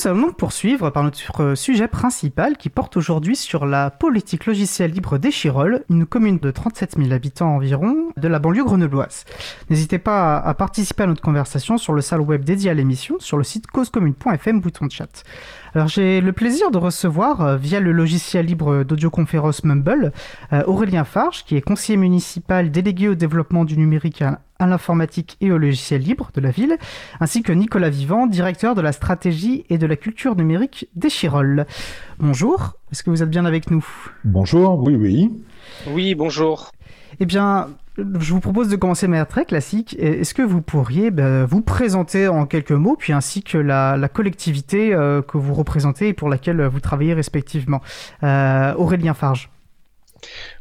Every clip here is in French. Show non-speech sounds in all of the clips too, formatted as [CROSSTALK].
Nous allons donc poursuivre par notre sujet principal qui porte aujourd'hui sur la politique logicielle libre d'Échirol, une commune de 37 000 habitants environ de la banlieue grenobloise. N'hésitez pas à participer à notre conversation sur le salle web dédié à l'émission sur le site causecommune.fm bouton chat. Alors j'ai le plaisir de recevoir euh, via le logiciel libre d'audioconférence Mumble euh, Aurélien Farge qui est conseiller municipal délégué au développement du numérique à, l'informatique et au logiciel libre de la ville, ainsi que Nicolas Vivant, directeur de la stratégie et de la culture numérique d'Echirol. Bonjour, est-ce que vous êtes bien avec nous? Bonjour, oui oui. Oui, bonjour. Eh bien, je vous propose de commencer de manière très classique. Est-ce que vous pourriez ben, vous présenter en quelques mots, puis ainsi que la, collectivité euh, que vous représentez et pour laquelle vous travaillez respectivement? Euh, Aurélien Farge.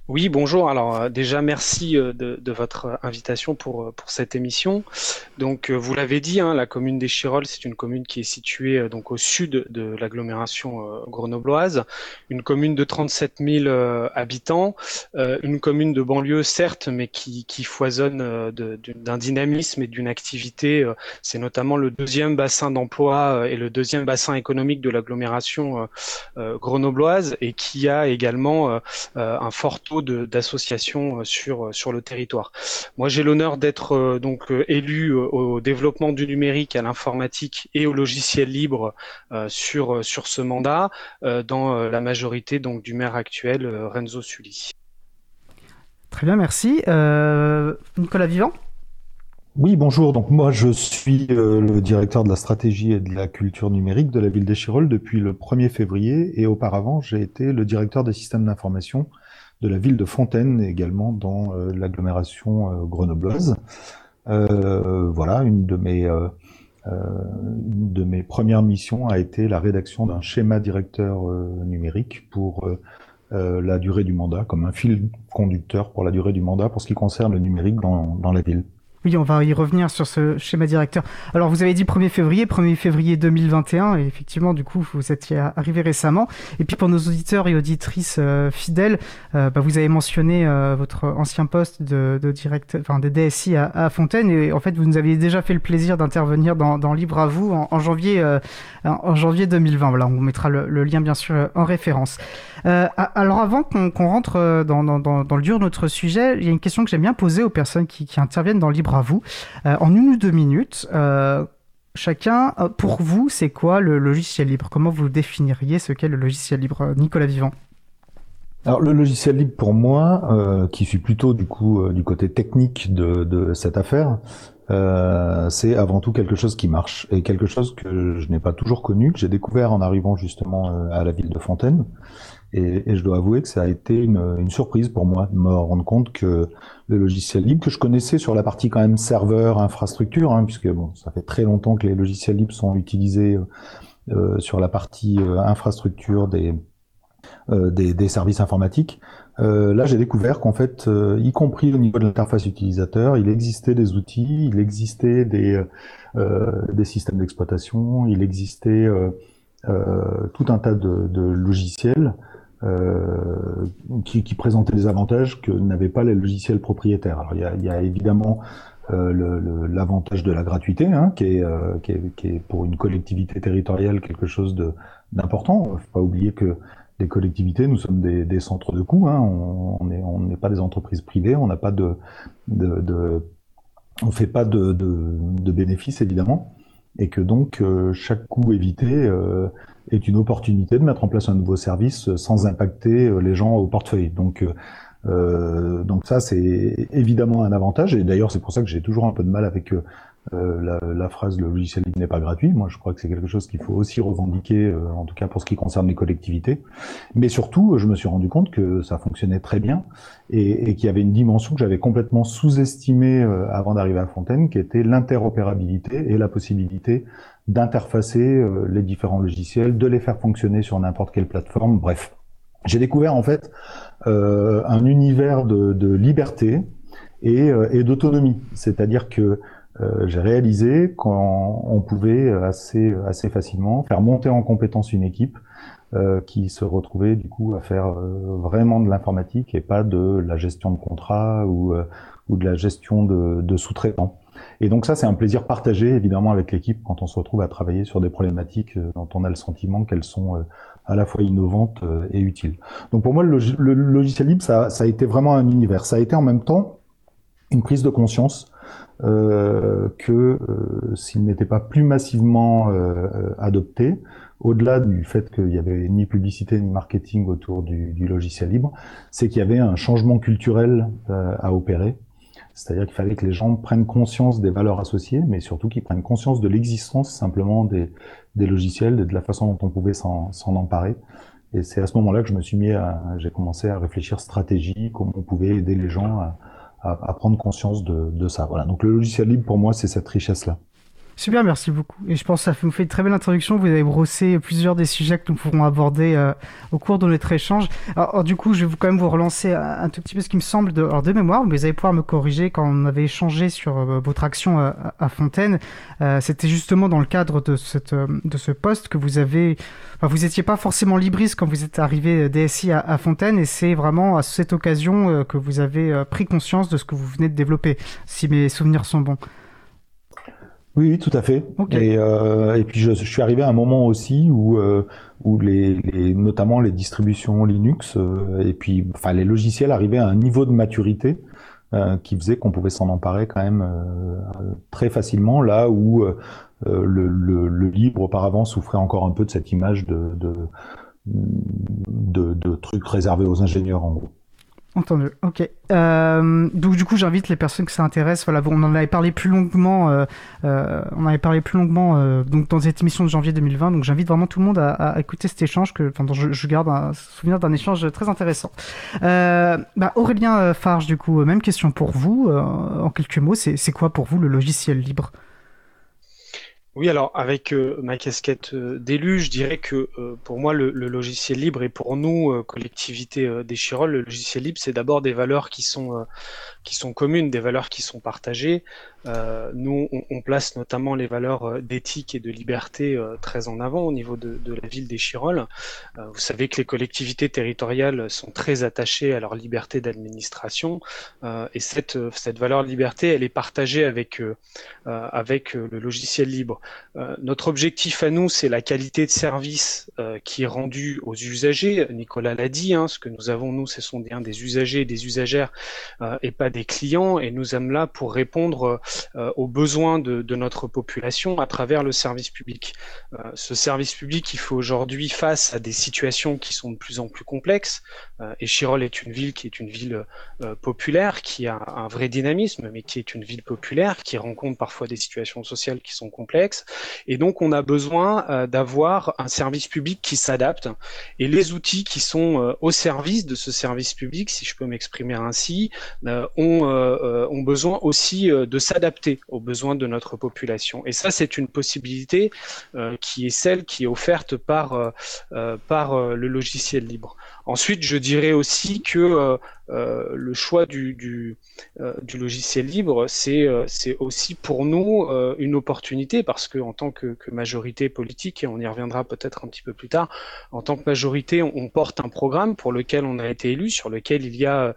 Oui, bonjour. Alors euh, déjà, merci euh, de, votre invitation pour, euh, pour cette émission. Donc, vous l'avez dit, hein, la commune des Chirolles, c'est une commune qui est située donc au sud de l'agglomération grenobloise, une commune de 37 000 habitants, une commune de banlieue certes, mais qui, qui foisonne d'un dynamisme et d'une activité. c'est notamment le deuxième bassin d'emploi et le deuxième bassin économique de l'agglomération grenobloise et qui a également un fort taux d'associations euh, sur, euh, sur le territoire. Moi, j'ai l'honneur d'être euh, donc élu au développement du numérique, à l'informatique et au logiciel libre sur, sur ce mandat, dans la majorité donc du maire actuel, Renzo Sully. Très bien, merci. Nicolas Vivant? Oui, bonjour. Donc moi, je suis le directeur de la stratégie et de la culture numérique de la ville d'Échirol depuis le 1er février et auparavant, j'ai été le directeur des systèmes d'information de la ville de Fontaine également dans euh, l'agglomération euh, grenobloise. Euh, voilà, une de mes de mes premières missions a été la rédaction d'un schéma directeur numérique pour la durée du mandat, comme un fil conducteur pour la durée du mandat pour ce qui concerne le numérique dans, dans la ville. Oui, on va y revenir sur ce schéma directeur. Alors, vous avez dit 1er février, 1er février 2021, et effectivement, du coup, vous étiez arrivé récemment. Et puis, pour nos auditeurs et auditrices euh, fidèles, euh, bah, vous avez mentionné euh, votre ancien poste de, de enfin, de DSI à, à, Fontaine, et en fait, vous nous aviez déjà fait le plaisir d'intervenir dans, Libre à vous en, janvier, en janvier 2020. Voilà, on mettra le, lien, bien sûr, en référence. alors, avant qu'on rentre dans, le dur de notre sujet, il y a une question que j'aime bien poser aux personnes qui, qui interviennent dans Libre à vous. Euh, en une ou deux minutes, euh, chacun, euh, pour vous, c'est quoi le logiciel libre? Comment vous définiriez ce qu'est le logiciel libre Nicolas Vivant? Alors le logiciel libre pour moi, qui suis plutôt du coup du côté technique de, cette affaire, c'est avant tout quelque chose qui marche et quelque chose que je n'ai pas toujours connu, que j'ai découvert en arrivant justement à la ville de Fontaine. Et, je dois avouer que ça a été une, surprise pour moi de me rendre compte que le logiciel libre, que je connaissais sur la partie quand même serveur, infrastructure, hein, puisque bon, ça fait très longtemps que les logiciels libres sont utilisés euh, euh sur la partie euh, infrastructure des, des, services informatiques. là, j'ai découvert qu'en fait, y compris au niveau de l'interface utilisateur, il existait des outils, il existait des, des systèmes d'exploitation, il existait tout un tas de logiciels euh, qui, qui, présentait des avantages que n'avaient pas les logiciels propriétaires. Alors il y a, y a évidemment euh, l'avantage de la gratuité, hein, qui, est, euh, qui, est, qui, est, pour une collectivité territoriale quelque chose d'important. Faut pas oublier que les collectivités, nous sommes des, des centres de coûts, hein, on n'est on n'est pas des entreprises privées, on n'a pas de, de, de, on fait pas de, de, de bénéfices évidemment, et que donc euh, chaque coût évité euh, est une opportunité de mettre en place un nouveau service sans impacter euh, les gens au portefeuille. Donc, euh, donc ça, c'est évidemment un avantage. Et d'ailleurs, c'est pour ça que j'ai toujours un peu de mal avec euh, la, la, phrase le logiciel n'est pas gratuit. Moi, je crois que c'est quelque chose qu'il faut aussi revendiquer, euh, en tout cas pour ce qui concerne les collectivités. Mais surtout, je me suis rendu compte que ça fonctionnait très bien et, et qu'il y avait une dimension que j'avais complètement sous-estimée avant d'arriver à Fontaine, qui était l'interopérabilité et la possibilité d'interfacer euh, les différents logiciels, de les faire fonctionner sur n'importe quelle plateforme, bref. J'ai découvert en fait euh, un univers de, de liberté et, euh, et d'autonomie, c'est-à-dire que euh, j'ai réalisé qu'on pouvait assez, assez facilement faire monter en compétence une équipe euh, qui se retrouvait du coup à faire vraiment de l'informatique et pas de la gestion de contrat ou, ou de la gestion de, sous-traitants. Et donc ça, c'est un plaisir partagé évidemment avec l'équipe quand on se retrouve à travailler sur des problématiques dont on a le sentiment qu'elles sont à la fois innovantes et utiles. Donc pour moi, le, logiciel libre, ça, a été vraiment un univers. Ça a été en même temps une prise de conscience euh, que euh, s'il n'était pas plus massivement euh, adopté, au-delà du fait qu'il y avait ni publicité ni marketing autour du, du logiciel libre, c'est qu'il y avait un changement culturel à opérer. C'est-à-dire qu'il fallait que les gens prennent conscience des valeurs associées, mais surtout qu'ils prennent conscience de l'existence simplement des, des logiciels de la façon dont on pouvait s'en emparer. Et c'est à ce moment-là que je me suis mis à, j'ai commencé à réfléchir stratégie, comment on pouvait aider les gens à, à, prendre conscience de, de, ça. Voilà. Donc le logiciel libre, pour moi, c'est cette richesse-là. Super, merci beaucoup. Et je pense que ça vous fait une très belle introduction. Vous avez brossé plusieurs des sujets que nous pourrons aborder euh, au cours de notre échange. Alors, du coup, je vais quand même vous relancer un, tout petit peu ce qui me semble de, alors, de mémoire, vous allez pouvoir me corriger quand on avait échangé sur euh, votre action euh, à Fontaine. C'était justement dans le cadre de, cette, de ce poste que vous avez... Enfin, vous n'étiez pas forcément libriste quand vous êtes arrivé DSI à Fontaine et c'est vraiment à cette occasion que vous avez pris conscience de ce que vous venez de développer, si mes souvenirs sont bons. Oui, tout à fait. Et, euh, et, puis je, je, suis arrivé à un moment aussi où, euh, où les, les, notamment les distributions Linux euh, et puis enfin les logiciels arrivaient à un niveau de maturité euh, qui faisait qu'on pouvait s'en emparer quand même euh, très facilement là où le, le, le, libre auparavant souffrait encore un peu de cette image de, de, de, de trucs réservés aux ingénieurs en gros. Entendu. Ok. Euh, donc du coup, j'invite les personnes que ça intéresse. Voilà, on en avait parlé plus longuement. Euh, euh, on avait parlé plus longuement donc dans cette émission de janvier 2020. Donc j'invite vraiment tout le monde à, écouter cet échange que, je, garde un souvenir d'un échange très intéressant. Bah, Aurélien Farge, du coup, même question pour vous. en quelques mots, c'est quoi pour vous le logiciel libre? Oui, alors avec euh, ma casquette euh, d'élu, je dirais que euh, pour moi, le, logiciel libre et pour nous, collectivité des Chirolles, le logiciel libre, c'est d'abord des valeurs qui sont, qui sont communes, des valeurs qui sont partagées. Euh, nous, on, place notamment les valeurs euh, d'éthique et de liberté euh, très en avant au niveau de, la ville des Chirolles. vous savez que les collectivités territoriales sont très attachées à leur liberté d'administration et cette, cette valeur de liberté, elle est partagée avec, avec le logiciel libre. notre objectif à nous, c'est la qualité de service qui est rendue aux usagers. Nicolas l'a dit, hein, ce que nous avons, nous, ce sont bien des usagers et des usagères et pas des clients et nous sommes là pour répondre euh, aux besoins de, de, notre population à travers le service public. Euh, ce service public, il faut aujourd'hui face à des situations qui sont de plus en plus complexes. Euh, et Chirol est une ville qui est une ville populaire, qui a un vrai dynamisme, mais qui est une ville populaire, qui rencontre parfois des situations sociales qui sont complexes. Et donc, on a besoin d'avoir un service public qui s'adapte. Et les outils qui sont au service de ce service public, si je peux m'exprimer ainsi, ont, ont besoin aussi de s'adapter s'adapter aux besoins de notre population. Et ça, c'est une possibilité euh, qui est celle qui est offerte par, euh, euh, par le logiciel libre. Ensuite, je dirais aussi que euh, euh, le choix euh, du logiciel libre, c'est c'est aussi pour nous une opportunité parce que en tant que, que, majorité politique, et on y reviendra peut-être un petit peu plus tard, en tant que majorité, on, on, porte un programme pour lequel on a été élu, sur lequel il y a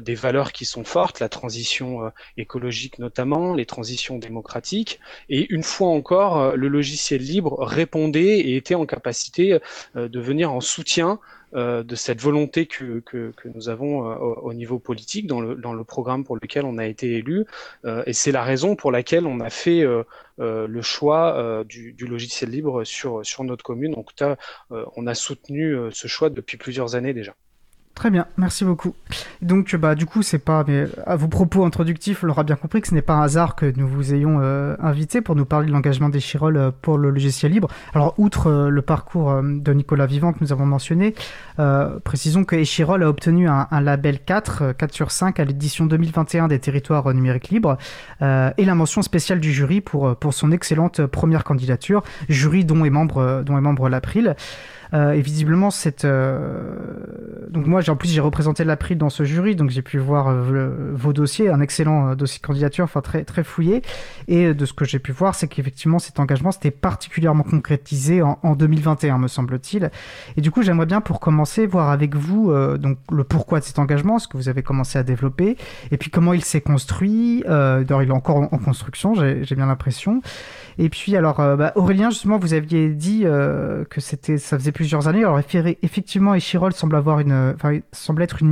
des valeurs qui sont fortes, la transition écologique notamment, les transitions démocratiques, et une fois encore, le logiciel libre répondait et était en capacité de venir en soutien euh, de cette volonté que, que, nous avons euh, au, niveau politique dans le, dans le programme pour lequel on a été élu. Euh, et c'est la raison pour laquelle on a fait le choix du, logiciel libre sur, sur notre commune. Cas, on a soutenu ce choix depuis plusieurs années déjà. Très bien, merci beaucoup. Donc, bah, du coup, c'est pas, mais à vos propos introductifs, on l'aura bien compris que ce n'est pas un hasard que nous vous ayons euh, invité pour nous parler de l'engagement des Chirol euh, pour le logiciel libre. Alors, outre euh, le parcours de Nicolas Vivant que nous avons mentionné, précisons que Echirol a obtenu un, un, label 4, 4 sur 5 à l'édition 2021 des territoires numériques libres et la mention spéciale du jury pour, pour son excellente première candidature, jury dont est membre, dont est membre l'April. Et visiblement, cette. Donc, moi, en plus, j'ai représenté l'April dans ce jury, donc j'ai pu voir vos dossiers, un excellent dossier candidature, enfin très, très fouillé. Et de ce que j'ai pu voir, c'est qu'effectivement, cet engagement s'était particulièrement concrétisé en, en 2021, me semble-t-il. Et du coup, j'aimerais bien, pour commencer, voir avec vous donc le pourquoi de cet engagement, ce que vous avez commencé à développer, et puis comment il s'est construit. Euh, il est encore en, construction, j'ai bien l'impression. Et puis alors, euh, bah, Aurélien, justement, vous aviez dit euh, que c'était, ça faisait plusieurs années. Alors effectivement, Échirol semble semble être une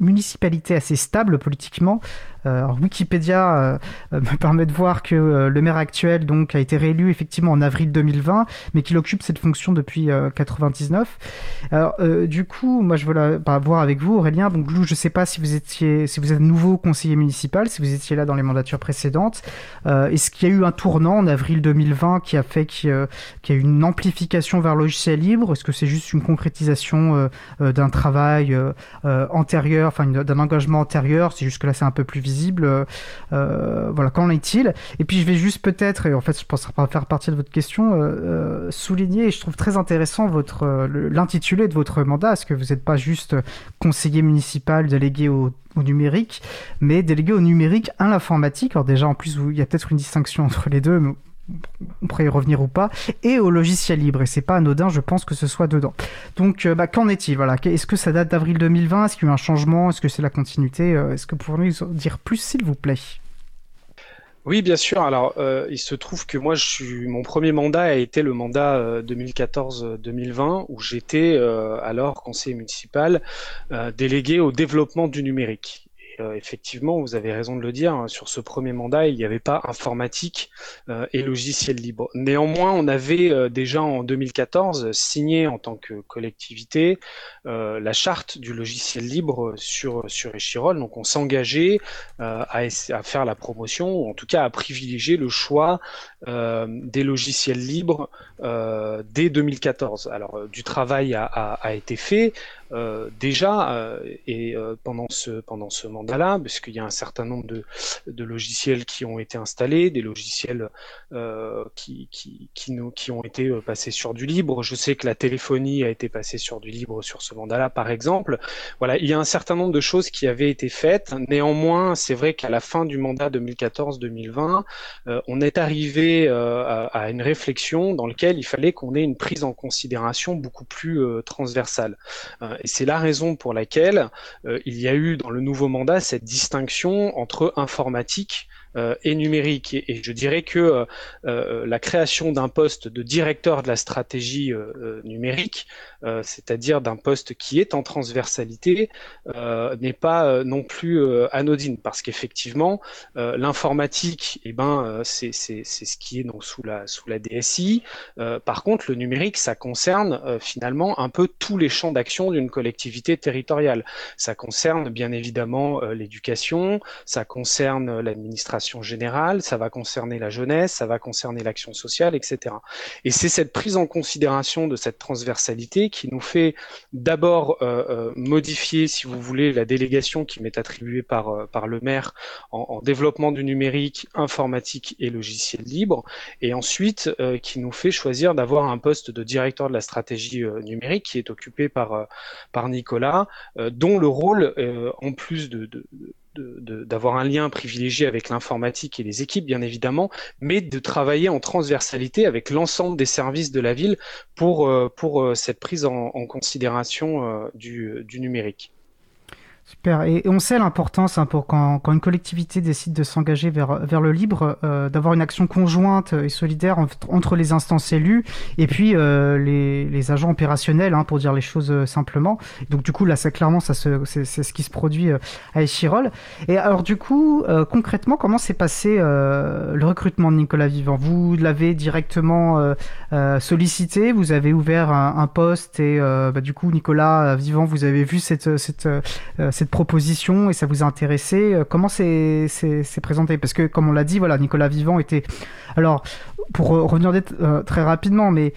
municipalité assez stable politiquement. Euh, Wikipédia euh, euh, [LAUGHS] me permet de voir que le maire actuel donc a été réélu effectivement en avril 2020, mais qu'il occupe cette fonction depuis 99. Alors du coup, moi je veux la, bah, voir avec vous, Aurélien. Donc Lou, je sais pas si vous étiez, si vous êtes nouveau conseiller municipal, si vous étiez là dans les mandatures précédentes. Est-ce qu'il y a eu un tournant en avril 2020 qui a fait qu'il y a eu une amplification vers le logiciel libre? Est-ce que c'est juste une concrétisation d'un travail antérieur, enfin d'un engagement antérieur? C'est juste que là c'est un peu plus visible. Euh, euh, voilà, qu'en est-il? Et puis je vais juste peut-être, et en fait je pense pas faire partie de votre question, euh, souligner, et je trouve très intéressant votre l'intitulé de votre mandat, parce que vous n'êtes pas juste conseiller municipal délégué au, numérique, mais délégué au numérique à l'informatique. Alors déjà, en plus, il y a peut-être une distinction entre les deux, on pourrait y revenir ou pas, et au logiciel libre. Et c'est pas anodin, je pense que ce soit dedans. Donc, euh, bah, qu'en est-il Voilà, est-ce que ça date d'avril 2020 Est-ce qu'il y a eu un changement? Est-ce que c'est la continuité? Euh, Est-ce que vous pourriez nous dire plus, s'il vous plaît? Oui, bien sûr. Alors, euh, il se trouve que moi, je suis, mon premier mandat a été le mandat 2014-2020, où j'étais alors conseiller municipal délégué au développement du numérique. Euh, effectivement, vous avez raison de le dire, hein, sur ce premier mandat, il n'y avait pas informatique euh, et logiciel libre. Néanmoins, on avait euh, déjà en 2014 signé en tant que collectivité la charte du logiciel libre sur, sur Echirol. Donc on s'engageait à, à, faire la promotion, ou en tout cas à privilégier le choix des logiciels libres dès 2014. Alors du travail a, été fait. Euh, déjà euh, et euh, pendant ce pendant ce mandat-là, puisqu'il y a un certain nombre de, de, logiciels qui ont été installés, des logiciels qui qui qui, nous, qui ont été passés sur du libre. Je sais que la téléphonie a été passée sur du libre sur ce mandat-là, par exemple. Voilà, il y a un certain nombre de choses qui avaient été faites. Néanmoins, c'est vrai qu'à la fin du mandat 2014-2020, on est arrivé à, à, une réflexion dans laquelle il fallait qu'on ait une prise en considération beaucoup plus transversale. Et c'est la raison pour laquelle euh, il y a eu dans le nouveau mandat cette distinction entre informatique euh, et numérique. Et, je dirais que euh, euh, la création d'un poste de directeur de la stratégie numérique, c'est-à-dire d'un poste qui est en transversalité, n'est pas non plus anodine, parce qu'effectivement, l'informatique, eh ben, c'est ce qui est donc sous la sous la DSI. par contre, le numérique, ça concerne finalement un peu tous les champs d'action d'une collectivité territoriale. Ça concerne bien évidemment l'éducation, ça concerne l'administration générale, ça va concerner la jeunesse, ça va concerner l'action sociale, etc. Et c'est cette prise en considération de cette transversalité qui nous fait d'abord euh, euh, modifier, si vous voulez, la délégation qui m'est attribuée par, euh, par le maire en, développement du numérique, informatique et logiciel libre, et ensuite qui nous fait choisir d'avoir un poste de directeur de la stratégie numérique qui est occupé par, par Nicolas, dont le rôle, en plus de, de d'avoir un lien privilégié avec l'informatique et les équipes, bien évidemment, mais de travailler en transversalité avec l'ensemble des services de la ville pour, euh, pour euh, cette prise en, considération euh, du, du numérique. Super. Et, on sait l'importance hein, pour quand, quand, une collectivité décide de s'engager vers, vers le libre, euh, d'avoir une action conjointe et solidaire entre, les instances élues et puis euh, les, les, agents opérationnels, hein, pour dire les choses euh, simplement. Donc du coup, là, c'est clairement, ça c'est, ce qui se produit à Échirol. Et alors du coup, concrètement, comment s'est passé le recrutement de Nicolas Vivant? Vous l'avez directement sollicité, vous avez ouvert un, un poste et bah, du coup, Nicolas Vivant, vous avez vu cette, cette cette proposition et ça vous a intéressé. Comment c'est présenté? Parce que, comme on l'a dit, voilà, Nicolas Vivant était. Alors, pour revenir très rapidement, mais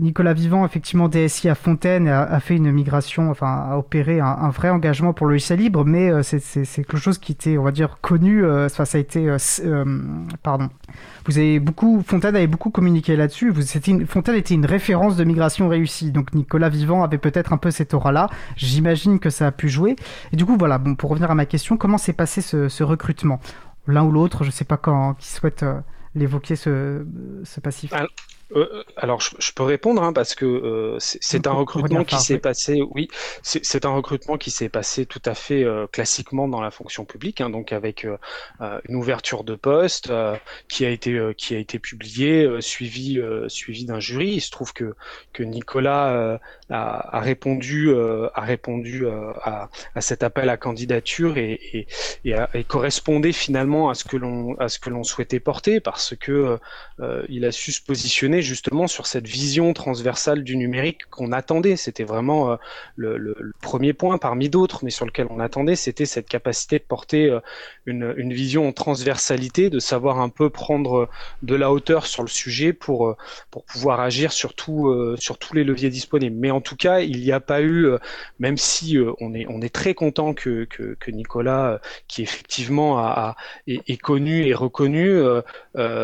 Nicolas Vivant, effectivement, DSI à Fontaine, a, fait une migration, enfin, a opéré un, vrai engagement pour le logiciel libre, mais c'est quelque chose qui était, on va dire, connu. Enfin, ça a été. pardon. Vous avez beaucoup. Fontaine avait beaucoup communiqué là-dessus. Fontaine était une référence de migration réussie. Donc Nicolas Vivant avait peut-être un peu cette aura-là. J'imagine que ça a pu jouer. Et du coup, voilà, bon, pour revenir à ma question, comment s'est passé ce, recrutement? L'un ou l'autre, je ne sais pas quand, qui souhaite euh, l'évoquer, ce, ce passif. Euh, alors, je, peux répondre hein, parce que euh, c'est un recrutement qui s'est passé. Oui, c'est un recrutement qui s'est passé tout à fait euh, classiquement dans la fonction publique, hein, donc avec une ouverture de poste qui a été qui a été publiée, suivi suivi d'un jury. Il se trouve que que Nicolas a, a, répondu a répondu à, à, cet appel à candidature et, et, et, et correspondait finalement à ce que l'on à ce que l'on souhaitait porter parce que il a su se positionner justement sur cette vision transversale du numérique qu'on attendait. C'était vraiment euh, le, premier point parmi d'autres, mais sur lequel on attendait, c'était cette capacité de porter euh, une, vision en transversalité, de savoir un peu prendre de la hauteur sur le sujet pour, euh, pouvoir agir sur, tous les leviers disponibles. Mais en tout cas, il n'y a pas eu, même si on, est, très content que, Nicolas, qui effectivement est, connu et reconnu,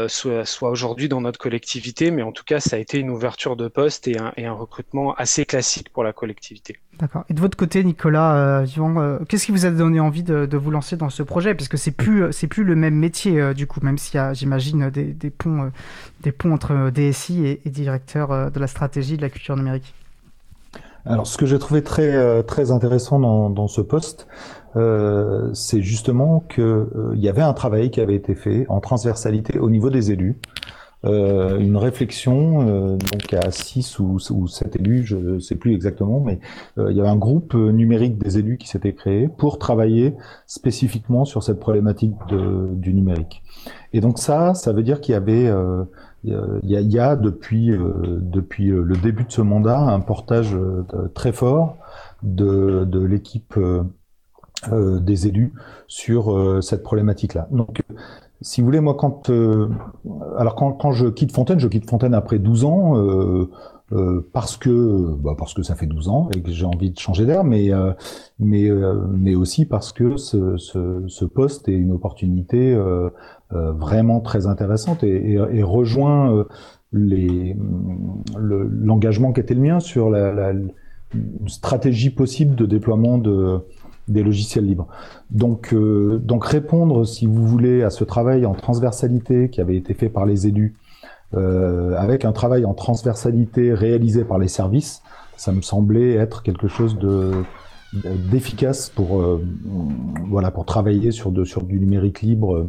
soit, soit aujourd'hui dans notre collectivité, mais en tout cas, ça a été une ouverture de poste et un, et un recrutement assez classique pour la collectivité. D'accord. Et de votre côté, Nicolas, euh, euh, qu'est-ce qui vous a donné envie de, de, vous lancer dans ce projet? Parce que c'est plus, c'est plus le même métier euh, du coup, même s'il y a, j'imagine, des, des, ponts, des ponts entre DSI et, et directeur de la stratégie de la culture numérique. Alors, ce que j'ai trouvé très très intéressant dans, dans ce poste, euh, c'est justement qu'il il y avait un travail qui avait été fait en transversalité au niveau des élus. Euh, une réflexion, euh, donc à 6 ou, ou 7 élus, je ne sais plus exactement, mais euh, il y avait un groupe numérique des élus qui s'était créé pour travailler spécifiquement sur cette problématique de, du numérique. Et donc ça, ça veut dire qu'il y avait, il y, a, y, a, depuis, depuis le début de ce mandat un portage très fort de, de l'équipe des élus sur cette problématique-là. Donc si vous voulez, moi, quand, euh, alors quand, quand, je quitte Fontaine, je quitte Fontaine après 12 ans, euh, euh, parce que, bah parce que ça fait 12 ans et que j'ai envie de changer d'air, mais, euh, mais, euh, mais aussi parce que ce, ce, ce, poste est une opportunité vraiment très intéressante et, et, et rejoint l'engagement qui était le mien sur la, la stratégie possible de déploiement de des logiciels libres. Donc, euh, donc répondre, si vous voulez, à ce travail en transversalité qui avait été fait par les élus, euh, avec un travail en transversalité réalisé par les services, ça me semblait être quelque chose de d'efficace pour euh, voilà pour travailler sur de sur du numérique libre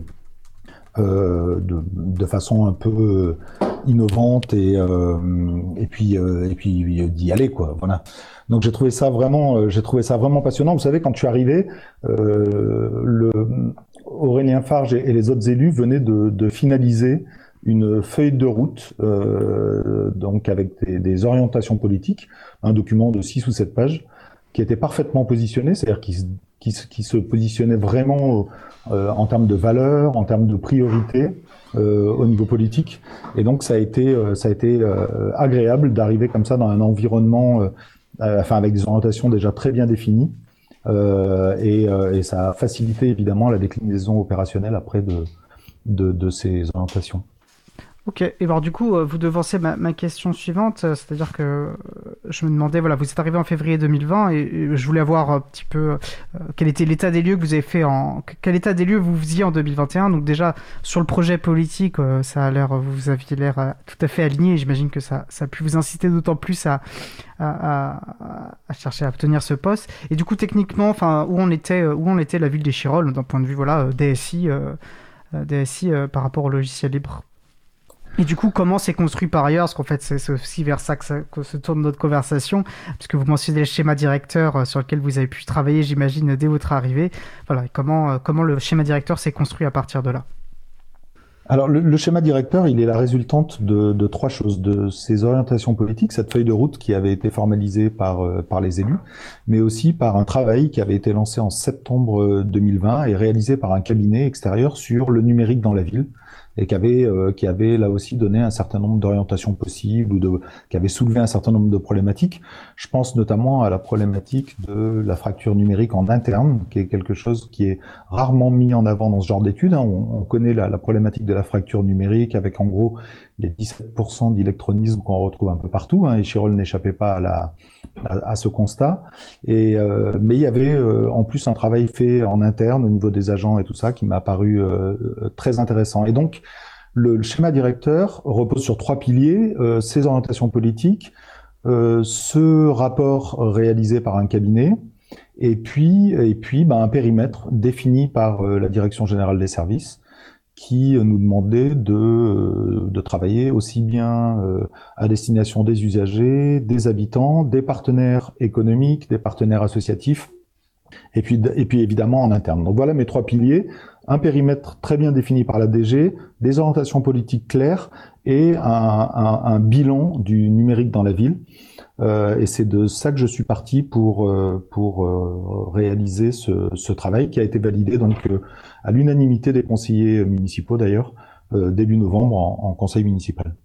euh, de, de, façon un peu innovante et et puis et puis d'y aller quoi voilà donc j'ai trouvé ça vraiment, euh, j'ai trouvé ça vraiment passionnant. Vous savez, quand je suis arrivé, euh, le, Aurélien Farge et, les autres élus venaient de, de finaliser une feuille de route, euh, donc avec des, des, orientations politiques, un document de 6 ou 7 pages, qui était parfaitement positionné, c'est-à-dire qui, qui, qui, se positionnait vraiment euh, en termes de valeurs, en termes de priorité euh, au niveau politique. Et donc ça a été, euh, ça a été agréable d'arriver comme ça dans un environnement enfin avec des orientations déjà très bien définies. Euh, et, euh, et, ça a facilité évidemment la déclinaison opérationnelle après de ces orientations. Ok, et alors du coup, vous devancez ma, question suivante, c'est-à-dire que je me demandais, voilà, vous êtes arrivé en février 2020 et, je voulais avoir un petit peu euh, quel était l'état des lieux que vous avez fait en quel état des lieux vous faisiez en 2021. Donc déjà sur le projet politique, euh, ça a l'air, vous aviez l'air euh, tout à fait aligné. J'imagine que ça, a pu vous inciter d'autant plus à, chercher à obtenir ce poste. Et du coup, techniquement, enfin, où on était, où on était la ville des Chirolles d'un point de vue, voilà, DSI, DSI par rapport au logiciel libre? Et du coup, comment c'est construit par ailleurs? Parce qu'en fait, c'est aussi vers ça que, se tourne notre conversation, puisque vous mentionnez le schéma directeur euh, sur lequel vous avez pu travailler, j'imagine, dès votre arrivée. Voilà, comment, euh, comment le schéma directeur s'est construit à partir de là? Alors le, schéma directeur, il est la résultante de, trois choses. De ces orientations politiques, cette feuille de route qui avait été formalisée par euh, par les élus, mais aussi par un travail qui avait été lancé en septembre 2020 et réalisé par un cabinet extérieur sur le numérique dans la ville et qui avait, euh, qui avait là aussi donné un certain nombre d'orientations possibles ou de, qui avait soulevé un certain nombre de problématiques. Je pense notamment à la problématique de la fracture numérique en interne, qui est quelque chose qui est rarement mis en avant dans ce genre d'études. Hein. On, on, connaît la, problématique de la fracture numérique avec en gros les 17% d'électronisme qu'on retrouve un peu partout, hein, et Chirol n'échappait pas à, la, à, ce constat. Et, euh, mais il y avait euh, en plus un travail fait en interne au niveau des agents et tout ça qui m'a paru euh, très intéressant. Et donc, le, le, schéma directeur repose sur trois piliers, ces orientations politiques, ce rapport réalisé par un cabinet, et puis, et puis bah, un périmètre défini par la Direction générale des services, qui nous demandait de, euh, de travailler aussi bien euh, à destination des usagers, des habitants, des partenaires économiques, des partenaires associatifs, et puis, et puis évidemment en interne. Donc voilà mes trois piliers, un périmètre très bien défini par la DG, des orientations politiques claires et un, un, un bilan du numérique dans la ville. Euh, et c'est de ça que je suis parti pour euh, pour euh, réaliser ce, ce, travail qui a été validé donc à l'unanimité des conseillers municipaux d'ailleurs début novembre en, en conseil municipal.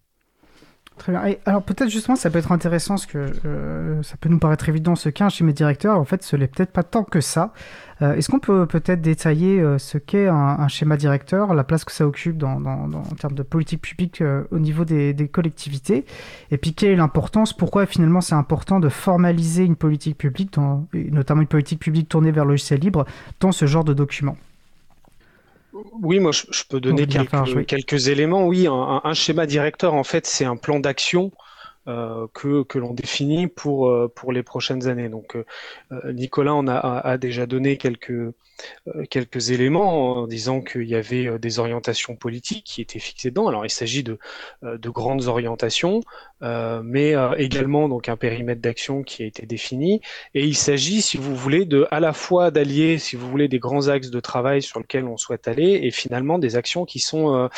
Très bien. Alors peut-être justement, ça peut être intéressant, parce que euh, ça peut nous paraître évident ce qu'est un schéma directeur. En fait, ce n'est peut-être pas tant que ça. Euh, Est-ce qu'on peut peut-être détailler euh, ce qu'est un, schéma directeur, la place que ça occupe dans, en termes de politique publique au niveau des, collectivités, et puis quelle est l'importance, pourquoi finalement c'est important de formaliser une politique publique, notamment une politique publique tournée vers le logiciel libre, dans ce genre de document? Oui, moi je, peux donner quelques, quelques, éléments. Oui, un, un, schéma directeur, en fait, c'est un plan d'action euh, que, que l'on définit pour, euh, pour les prochaines années. Donc euh, euh Nicolas en a, a, déjà donné quelques, quelques éléments en disant qu'il y avait des orientations politiques qui étaient fixées dedans. Alors il s'agit de, de grandes orientations, mais également donc un périmètre d'action qui a été défini. Et il s'agit, si vous voulez, de à la fois d'allier, si vous voulez, des grands axes de travail sur lesquels on souhaite aller, et finalement des actions qui sont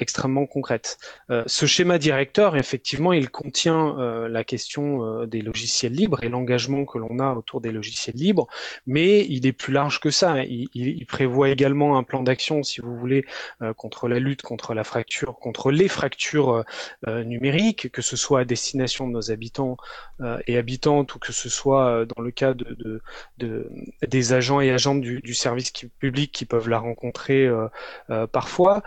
extrêmement concrètes. ce schéma directeur, effectivement, il contient euh, la question euh, des logiciels libres et l'engagement que l'on a autour des logiciels libres, mais il est plus large que ça. Il, prévoit également un plan d'action, si vous voulez, euh, contre la lutte contre la fracture, contre les fractures numériques, que ce soit à destination de nos habitants et habitantes ou que ce soit dans le cas de, de, des agents et agentes du, service public qui peuvent la rencontrer parfois.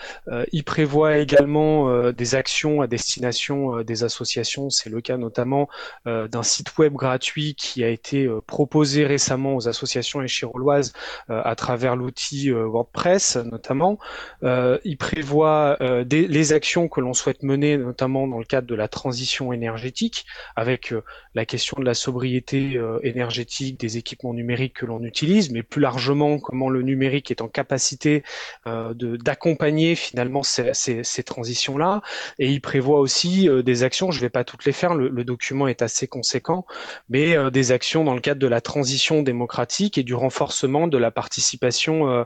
il prévoit également des actions à destination des associations c'est le cas notamment euh, d'un site web gratuit qui a été euh, proposé récemment aux associations échiroloises euh, à travers l'outil WordPress notamment. il prévoit les actions que l'on souhaite mener notamment dans le cadre de la transition énergétique avec la question de la sobriété énergétique des équipements numériques que l'on utilise, mais plus largement comment le numérique est en capacité d'accompagner finalement ces, ces, transitions-là. Et il prévoit aussi des actions, je ne vais pas toutes les faire, le, document est assez conséquent, mais euh, des actions dans le cadre de la transition démocratique et du renforcement de la participation euh,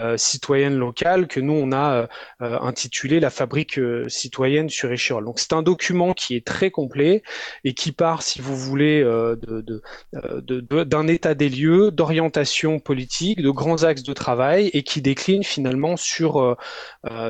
euh, citoyenne locale que nous on a intitulé la fabrique citoyenne sur Échirol. Donc c'est un document qui est très complet et qui part, si vous voulez, d'un état des lieux, d'orientation politique, de grands axes de travail et qui décline finalement sur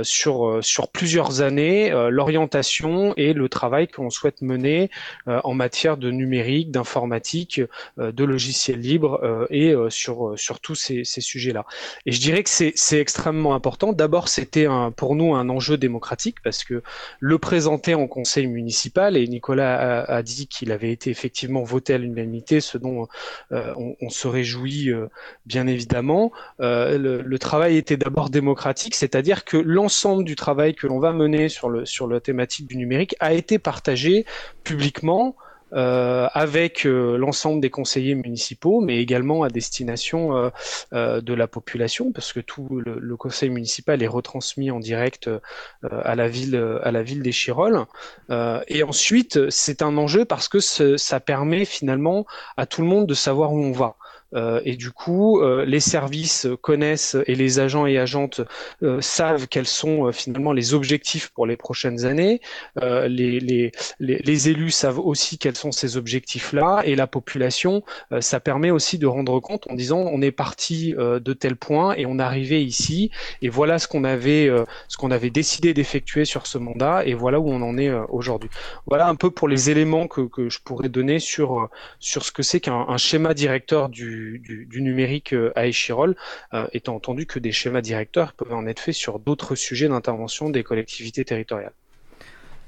sur sur plusieurs années l'orientation et le travail qu'on souhaite mener euh, en matière de numérique, d'informatique, euh, de logiciels libres euh, et sur, sur tous ces, ces sujets-là. Et je dirais que c'est extrêmement important. D'abord, c'était pour nous un enjeu démocratique parce que le présenter en conseil municipal, et Nicolas a, dit qu'il avait été effectivement voté à l'unanimité, ce dont on, on, se réjouit bien évidemment. Le, le, travail était d'abord démocratique, c'est-à-dire que l'ensemble du travail que l'on va mener sur la thématique du numérique a été partagé publiquement euh, avec euh, l'ensemble des conseillers municipaux, mais également à destination euh, de la population, parce que tout le, conseil municipal est retransmis en direct à la ville, à la ville des Chirolles. et ensuite, c'est un enjeu parce que ça permet finalement à tout le monde de savoir où on va. Et du coup, les services connaissent et les agents et agentes savent quels sont finalement les objectifs pour les prochaines années. Les, les, les, élus savent aussi quels sont ces objectifs-là et la population, ça permet aussi de rendre compte en disant on est parti de tel point et on est arrivé ici et voilà ce qu'on avait, ce qu'on avait décidé d'effectuer sur ce mandat et voilà où on en est aujourd'hui. Voilà un peu pour les éléments que, que je pourrais donner sur, sur ce que c'est qu'un schéma directeur du, du, numérique à Échirol, étant entendu que des schémas directeurs peuvent en être faits sur d'autres sujets d'intervention des collectivités territoriales.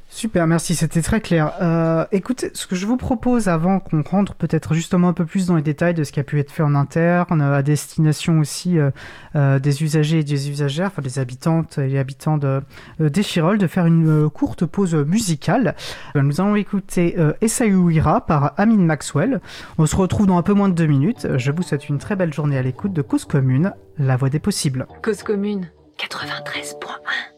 Super, merci, c'était très clair. Euh, écoutez, ce que je vous propose avant qu'on rentre peut-être justement un peu plus dans les détails de ce qui a pu être fait en interne, à destination aussi euh, euh, des usagers et des usagères, enfin des habitantes et habitants de, d'Echirol, de faire une courte pause musicale. nous allons écouter Essaouira par Amin Maxwell. On se retrouve dans un peu moins de deux minutes. Je vous souhaite une très belle journée à l'écoute de Cause Commune, la voix des possibles. Cause Commune, 93.1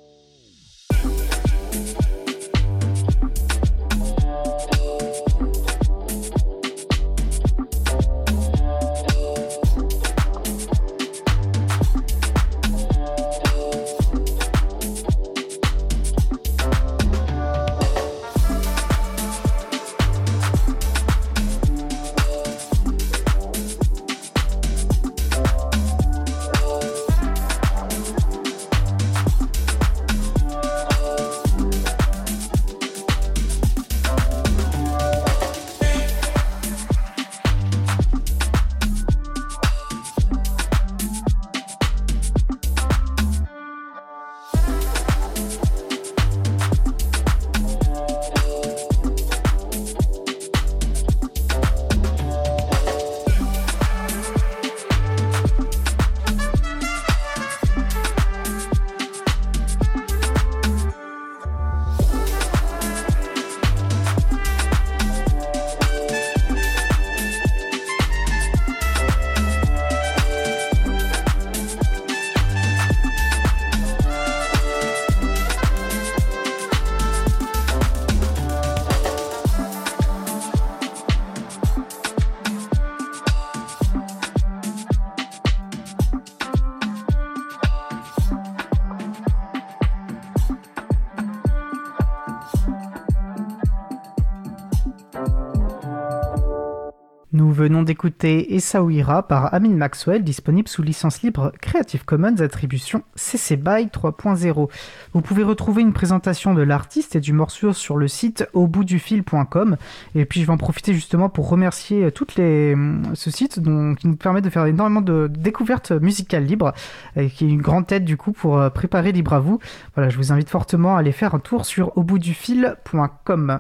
venons d'écouter Essaouira par Amin Maxwell, disponible sous licence libre Creative Commons attribution CC BY 3.0. Vous pouvez retrouver une présentation de l'artiste et du morceau sur le site auboutdufil.com. Et puis je vais en profiter justement pour remercier toutes les, ce site qui nous permet de faire énormément de découvertes musicales libres et qui est une grande aide du coup pour euh, préparer Libre à vous. Voilà, je vous invite fortement à aller faire un tour sur auboutdufil.com.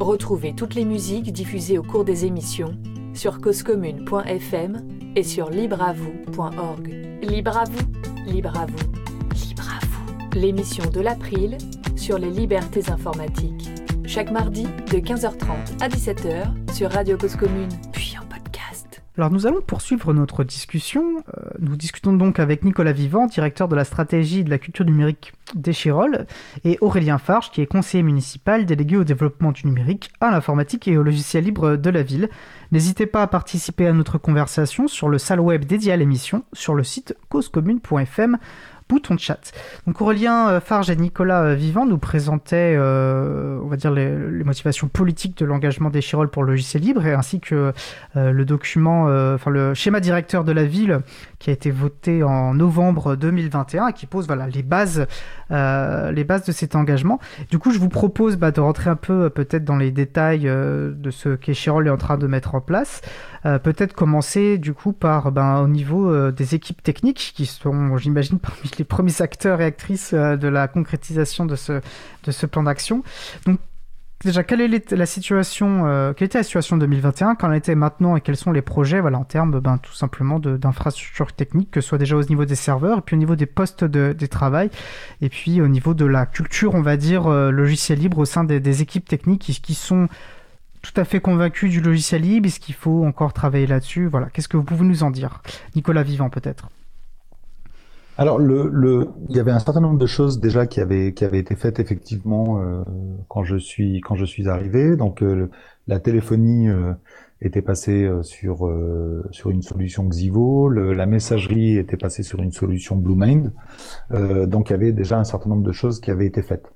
Retrouvez toutes les musiques diffusées au cours des émissions sur causecommune.fm et sur libreavoue.org. Libre à vous, libre à vous, libre à vous. L'émission de l'April sur les libertés informatiques. Chaque mardi de 15h30 à 17h sur Radio Cause Commune, puis en podcast. Alors nous allons poursuivre notre discussion. Euh, nous discutons donc avec Nicolas Vivant, directeur de la stratégie et de la culture numérique d'Echirol, et Aurélien Farge, qui est conseiller municipal délégué au développement du numérique, à l'informatique et au logiciel libre de la ville. N'hésitez pas à participer à notre conversation sur le salle web dédié à l'émission sur le site causecommune.fm bouton de chat. Donc Aurélien euh, Farge et Nicolas euh, Vivant nous présentaient, euh, on va dire, les, motivations politiques de l'engagement des Chirol pour le logiciel libre, et ainsi que le document, enfin le schéma directeur de la ville qui a été voté en novembre 2021 et qui pose voilà les bases, les bases de cet engagement. Du coup, je vous propose bah, de rentrer un peu peut-être dans les détails de ce qu'Echirol est en train de mettre en place. peut-être commencer du coup par ben, au niveau des équipes techniques qui sont, j'imagine, [LAUGHS] parmi les premiers acteurs et actrices euh, de la concrétisation de ce, de ce plan d'action. Donc, déjà, quelle est la situation, euh, quelle était la situation 2021, qu'en était maintenant et quels sont les projets, en termes, ben, tout simplement d'infrastructures techniques, que ce soit déjà au niveau des serveurs, puis au niveau des postes de, travail, et puis au niveau de la culture, on va dire, euh, logiciel libre au sein des, équipes techniques qui, qui, sont tout à fait convaincus du logiciel libre, est-ce qu'il faut encore travailler là-dessus? Voilà, qu'est-ce que vous pouvez nous en dire? Nicolas Vivant, peut-être Alors, le, le, il y avait un certain nombre de choses déjà qui avaient, qui avaient été faites effectivement euh, quand je suis quand je suis arrivé. Donc, euh, la téléphonie euh, était passée sur sur une solution Xivo, la messagerie était passée sur une solution BlueMind. donc, il y avait déjà un certain nombre de choses qui avaient été faites.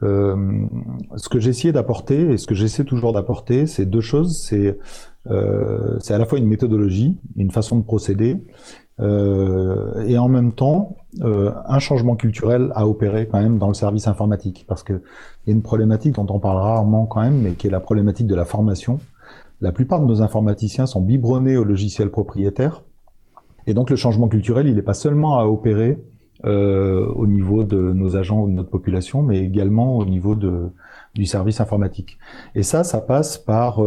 ce que essayé d'apporter et ce que j'essaie toujours d'apporter, c'est deux choses. C'est c'est à la fois une méthodologie, une façon de procéder, euh, et en même temps euh, un changement culturel à opérer quand même dans le service informatique parce que il y a une problématique dont on parle rarement quand même mais qui est la problématique de la formation. La plupart de nos informaticiens sont biberonnés au logiciel propriétaire et donc le changement culturel il n'est pas seulement à opérer euh, au niveau de nos agents ou de notre population mais également au niveau de, du service informatique. Et ça, ça passe par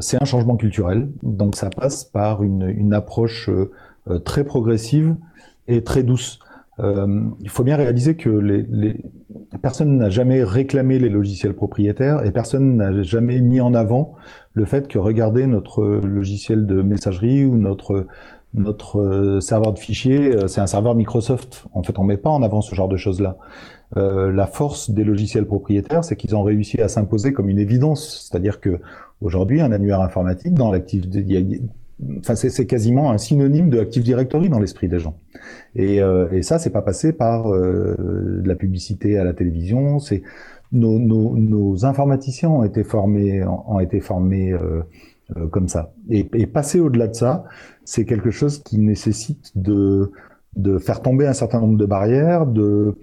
c'est un changement culturel, donc ça passe par une, une approche euh, très progressive et très douce. Euh, il faut bien réaliser que les, les personne n'a jamais réclamé les logiciels propriétaires et personne n'a jamais mis en avant le fait que regardez notre logiciel de messagerie ou notre notre serveur de fichiers, c'est un serveur Microsoft. En fait, on met pas en avant ce genre de choses-là. Euh, la force des logiciels propriétaires, c'est qu'ils ont réussi à s'imposer comme une évidence. C'est-à-dire que aujourd'hui, un annuaire informatique dans l'actif, enfin c'est quasiment un synonyme de Active Directory dans l'esprit des gens. Et, euh, et ça, c'est pas passé par euh, de la publicité à la télévision. C'est nos, nos, nos, informaticiens ont été formés, ont été formés euh, euh, comme ça. Et, et passer au-delà de ça, c'est quelque chose qui nécessite de de faire tomber un certain nombre de barrières, de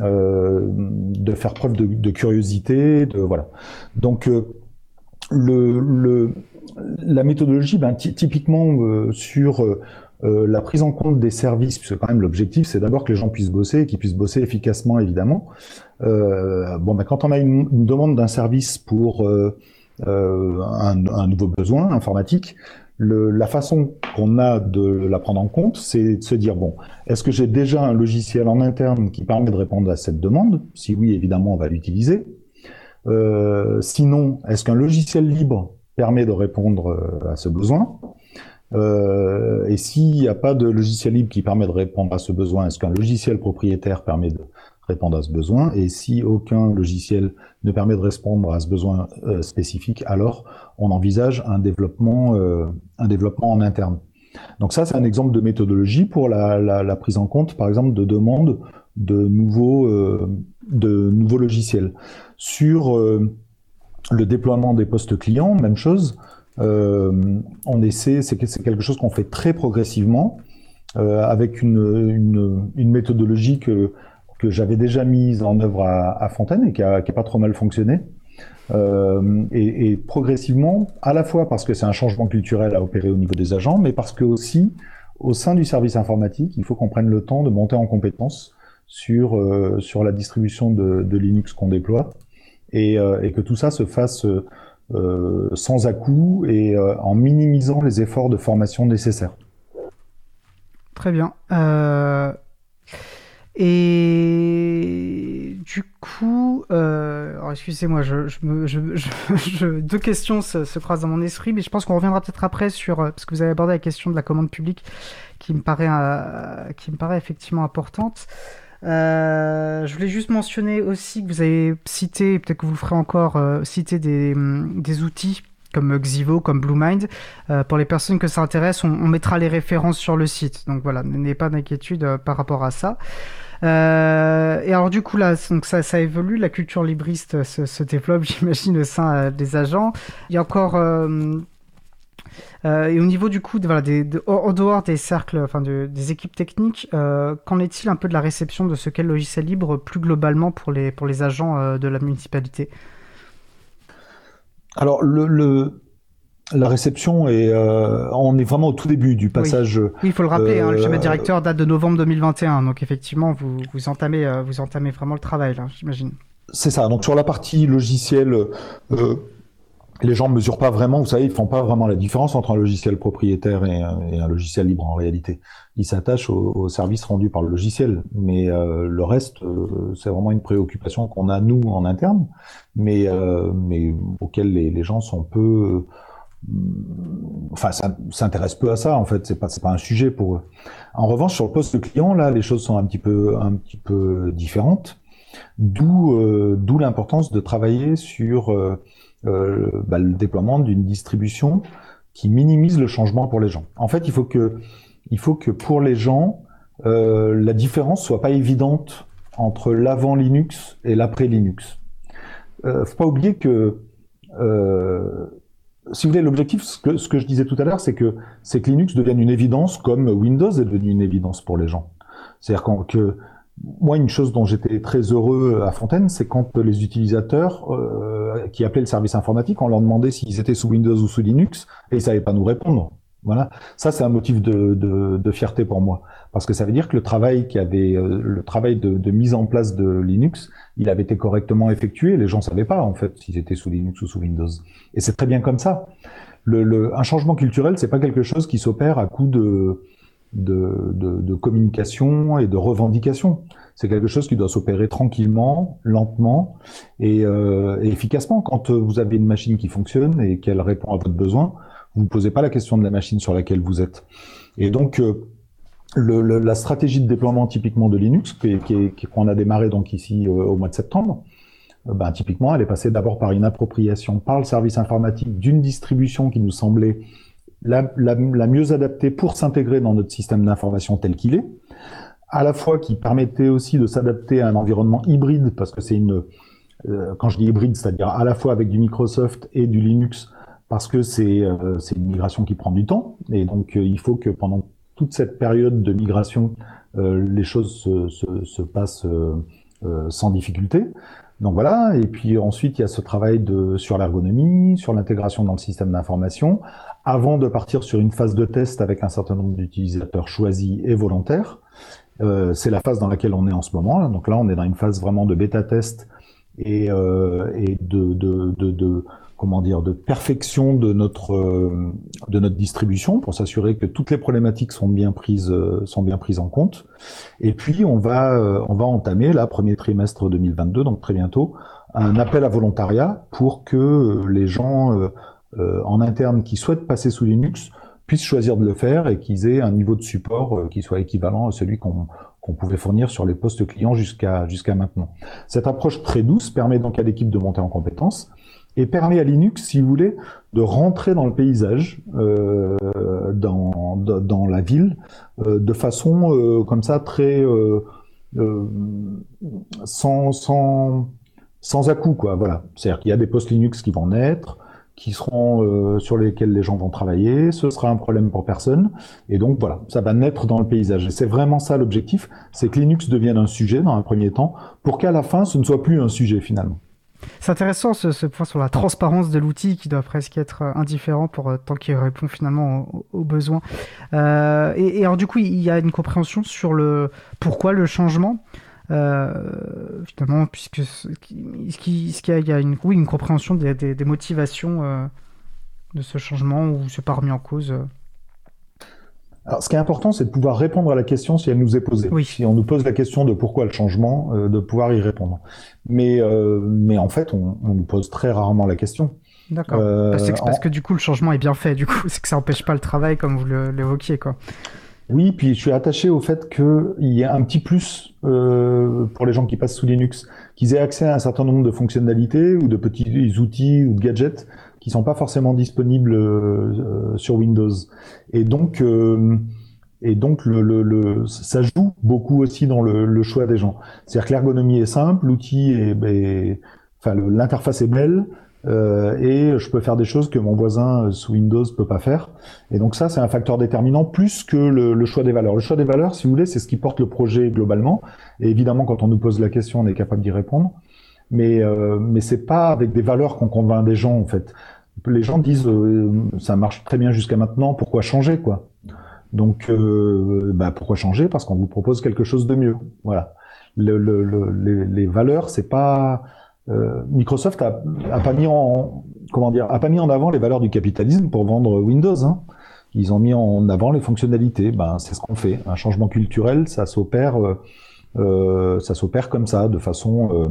de faire preuve de, curiosité, de voilà. Donc euh, le, le, la méthodologie, ben, typiquement euh, sur la prise en compte des services, puisque quand même l'objectif c'est d'abord que les gens puissent bosser et qu'ils puissent bosser efficacement évidemment. Euh, bon, ben, quand on a une, demande d'un service pour euh, un, nouveau besoin informatique, le, la façon qu'on a de la prendre en compte, c'est de se dire, bon, est-ce que j'ai déjà un logiciel en interne qui permet de répondre à cette demande? Si oui, évidemment, on va l'utiliser. Euh, sinon, est-ce qu'un logiciel libre permet de répondre euh, à ce besoin? Euh, Et s'il n'y a pas de logiciel libre qui permet de répondre à ce besoin, est-ce qu'un logiciel propriétaire permet de répondre à ce besoin Et si aucun logiciel ne permet de répondre à ce besoin euh, spécifique, alors on envisage un développement, euh, un développement en interne. Donc ça, c'est un exemple de méthodologie pour la, prise en compte, par exemple, de demandes de nouveaux, euh, de nouveaux logiciels. Sur le déploiement des postes clients, même chose. On essaie, c'est quelque chose qu'on fait très progressivement, avec une, une, une méthodologie que que j'avais déjà mise en œuvre à, Fontaine et qui a, pas trop mal fonctionné. Euh, et, progressivement, à la fois parce que c'est un changement culturel à opérer au niveau des agents, mais parce que aussi, au sein du service informatique, il faut qu'on prenne le temps de monter en compétence sur, euh, sur la distribution de, Linux qu'on déploie et, euh, et, que tout ça se fasse sans à-coup et en minimisant les efforts de formation nécessaires. Très bien. Et du coup, euh, excusez-moi, je, [LAUGHS] je, deux questions se, se, croisent dans mon esprit, mais je pense qu'on reviendra peut-être après sur euh, parce que vous avez abordé la question de la commande publique, qui me paraît, euh, qui me paraît effectivement importante. Je voulais juste mentionner aussi que vous avez cité, peut-être que vous le ferez encore, citer des, des outils comme Xivo, comme BlueMind. Euh, pour les personnes que ça intéresse, on, mettra les références sur le site. Donc voilà, n'ayez pas d'inquiétude par rapport à ça. Euh, et alors du coup là, donc ça, ça évolue, la culture libriste se, se développe, [LAUGHS] j'imagine, au sein euh, des agents. Il y a encore euh, euh, et au niveau du coup, de, voilà, des, de, en dehors des cercles, enfin de, des équipes techniques, euh, qu'en est-il un peu de la réception de ce qu'est le logiciel libre plus globalement pour les, pour les agents euh, de la municipalité? Alors le, le, la réception est, euh, on est vraiment au tout début du passage. Oui, oui il faut le rappeler. Euh, hein, le schéma directeur date de novembre 2021, donc effectivement, vous, vous entamez, euh, vous entamez vraiment le travail, j'imagine. C'est ça. Donc sur la partie logicielle, euh, les gens ne mesurent pas vraiment. Vous savez, ils font pas vraiment la différence entre un logiciel propriétaire et un, et un logiciel libre en réalité. Ils s'attachent au, au, service rendu par le logiciel, mais euh, le reste, c'est vraiment une préoccupation qu'on a nous en interne, mais mais auquel les, les gens sont peu enfin, ça s'intéresse peu à ça en fait. C'est pas c'est pas un sujet pour eux. En revanche, sur le poste client, là, les choses sont un petit peu un petit peu différentes. D'où euh, d'où l'importance de travailler sur euh, euh, bah, le déploiement d'une distribution qui minimise le changement pour les gens. En fait, il faut que il faut que pour les gens la différence soit pas évidente entre l'avant Linux et l'après Linux. Euh, faut pas oublier que si vous voulez, l'objectif, ce que, je disais tout à l'heure, c'est que, c'est Linux devienne une évidence comme Windows est devenu une évidence pour les gens. C'est-à-dire que, moi, une chose dont j'étais très heureux à Fontaine, c'est quand les utilisateurs euh, qui appelaient le service informatique, on leur demandait s'ils étaient sous Windows ou sous Linux, et ils savaient pas nous répondre. Voilà, ça c'est un motif de, de, de, fierté pour moi, parce que ça veut dire que le travail qui avait, euh, le travail de, de, mise en place de Linux, il avait été correctement effectué. Les gens savaient pas en fait s'ils étaient sous Linux ou sous Windows, et c'est très bien comme ça. Le, le, un changement culturel, c'est pas quelque chose qui s'opère à coup de, de, communication et de revendication. C'est quelque chose qui doit s'opérer tranquillement, lentement et, euh, et efficacement. Quand vous avez une machine qui fonctionne et qu'elle répond à votre besoin, vous ne posez pas la question de la machine sur laquelle vous êtes. Et donc, euh, le, la stratégie de déploiement typiquement de Linux, qu'on qui, qui, a démarré donc ici euh, au mois de septembre, euh, ben, typiquement, elle est passée d'abord par une appropriation par le service informatique d'une distribution qui nous semblait la, la, la mieux adaptée pour s'intégrer dans notre système d'information tel qu'il est, à la fois qui permettait aussi de s'adapter à un environnement hybride, parce que c'est une, quand je dis hybride, c'est-à-dire à la fois avec du Microsoft et du Linux, parce que euh, c'est une migration qui prend du temps et donc euh, il faut que pendant toute cette période de migration, euh, les choses se, se, se passent sans difficulté. Donc voilà, et puis ensuite il y a ce travail de, sur l'ergonomie, sur l'intégration dans le système d'information, avant de partir sur une phase de test avec un certain nombre d'utilisateurs choisis et volontaires. Euh, c'est la phase dans laquelle on est en ce moment. Donc là, on est dans une phase vraiment de bêta test et, euh, et de, de, de, de, comment dire, de perfection de notre euh, de notre distribution pour s'assurer que toutes les problématiques sont bien prises euh, sont bien prises en compte. Et puis on va euh, on va entamer là premier trimestre 2022 donc très bientôt un appel à volontariat pour que les gens en interne qui souhaitent passer sous Linux puissent choisir de le faire et qu'ils aient un niveau de support qui soit équivalent à celui qu'on qu'on pouvait fournir sur les postes clients jusqu'à jusqu'à maintenant. Cette approche très douce permet donc à l'équipe de monter en compétences et permet à Linux, si vous voulez, de rentrer dans le paysage, euh, dans, dans la ville, euh, de façon euh, comme ça très euh, euh, sans sans sans à coup quoi. Voilà, c'est-à-dire qu'il y a des postes Linux qui vont naître, qui seront sur lesquels les gens vont travailler. Ce sera un problème pour personne, et donc voilà, ça va naître dans le paysage. Et c'est vraiment ça l'objectif, c'est que Linux devienne un sujet dans un premier temps, pour qu'à la fin, ce ne soit plus un sujet finalement. C'est intéressant ce, point sur la transparence de l'outil qui doit presque être euh, indifférent pour euh, tant qu'il répond finalement aux, besoins. Euh, et, alors du coup, il y a une compréhension sur le pourquoi le changement. finalement, puisque qu'il y a une, compréhension des, des, motivations de ce changement ou c'est pas remis en cause alors, ce qui est important, c'est de pouvoir répondre à la question si elle nous est posée. Oui. Si on nous pose la question de pourquoi le changement, euh, de pouvoir y répondre. Mais, euh, mais en fait, on, on, nous pose très rarement la question. D'accord. Euh, c'est parce que du coup, le changement est bien fait. Du coup, [LAUGHS] c'est que ça n'empêche pas le travail, comme vous l'évoquiez, quoi. Oui, puis je suis attaché au fait qu'il y a un petit plus euh, pour les gens qui passent sous Linux, qu'ils aient accès à un certain nombre de fonctionnalités ou de petits outils ou de gadgets qui sont pas forcément disponibles euh, sur Windows. Et donc, euh, et donc le, le, le, ça joue beaucoup aussi dans le, le choix des gens. C'est-à-dire que l'ergonomie est simple, l'outil est, est enfin l'interface est belle. Euh, et je peux faire des choses que mon voisin sous Windows peut pas faire. Et donc ça, c'est un facteur déterminant plus que le, le, choix des valeurs. Le choix des valeurs, si vous voulez, c'est ce qui porte le projet globalement. Et évidemment, quand on nous pose la question, on est capable d'y répondre mais euh, mais c'est pas avec des valeurs qu'on convainc des gens en fait. Les gens disent euh, ça marche très bien jusqu'à maintenant, pourquoi changer quoi? Donc euh, bah, pourquoi changer? Parce qu'on vous propose quelque chose de mieux. Voilà. Le, le, les, les, valeurs, c'est pas euh, Microsoft a, a, pas mis en comment dire a pas mis en avant les valeurs du capitalisme pour vendre Windows. Hein. Ils ont mis en avant les fonctionnalités. Ben c'est ce qu'on fait. Un changement culturel, ça s'opère, euh, ça s'opère comme ça, de façon euh,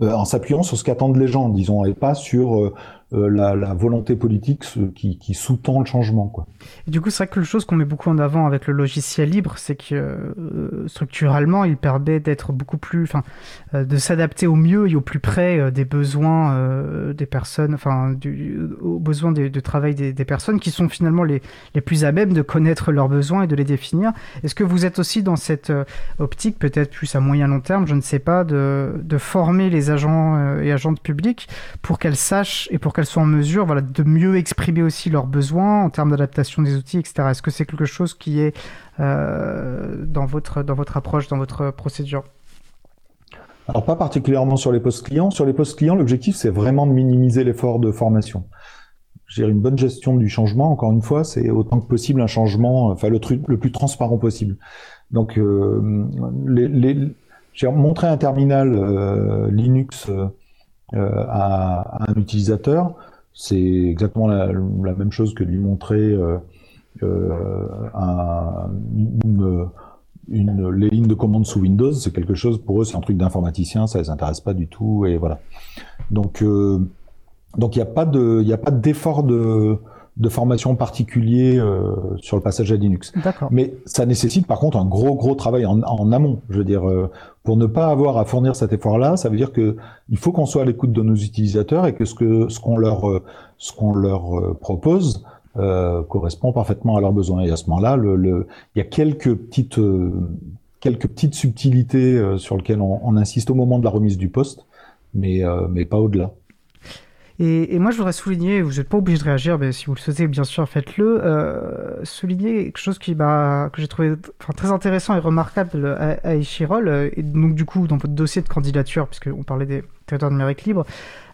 en s'appuyant sur ce qu'attendent les gens, disons, et pas sur euh, euh, la, volonté politique qui, qui sous-tend le changement. Quoi. Du coup, c'est vrai que chose qu'on met beaucoup en avant avec le logiciel libre, c'est que euh, structurellement, il permet d'être beaucoup plus, enfin, euh, de s'adapter au mieux et au plus près des besoins des personnes, enfin, aux besoins de, travail des, des, personnes qui sont finalement les, les plus à même de connaître leurs besoins et de les définir. Est-ce que vous êtes aussi dans cette optique, peut-être plus à moyen long terme, je ne sais pas, de, de former les agents et agentes publiques pour qu'elles sachent et pour qu'elles soient en mesure voilà, de mieux exprimer aussi leurs besoins en termes d'adaptation des outils, etc. Est-ce que c'est quelque chose qui est euh, dans, votre, dans votre approche, dans votre procédure? Alors pas particulièrement sur les postes clients. Sur les postes clients, l'objectif c'est vraiment de minimiser l'effort de formation. J'ai une bonne gestion du changement. Encore une fois, c'est autant que possible un changement, enfin le le plus transparent possible. Donc, euh, j'ai montré un terminal euh, Linux à, un utilisateur, c'est exactement la, même chose que de lui montrer euh, euh, les lignes de commande sous Windows. C'est quelque chose pour eux, c'est un truc d'informaticien, ça les intéresse pas du tout et voilà. Donc donc il n'y a pas de il a pas d'effort de de formation particulier euh, sur le passage à Linux. Mais ça nécessite par contre un gros gros travail en, en amont. Je veux dire, euh, pour ne pas avoir à fournir cet effort-là, ça veut dire que il faut qu'on soit à l'écoute de nos utilisateurs et que ce que ce qu'on leur euh, ce qu'on leur propose correspond parfaitement à leurs besoins. Et à ce moment-là, le, le, il y a quelques petites quelques petites subtilités sur lesquelles on, on, insiste au moment de la remise du poste, mais mais pas au-delà. Et, moi, je voudrais souligner, vous n'êtes pas obligé de réagir, mais si vous le souhaitez, bien sûr, faites-le. Euh, souligner quelque chose qui, bah, que j'ai trouvé très intéressant et remarquable à, à euh, et donc du coup, dans votre dossier de candidature, puisqu'on parlait des territoires numériques libres,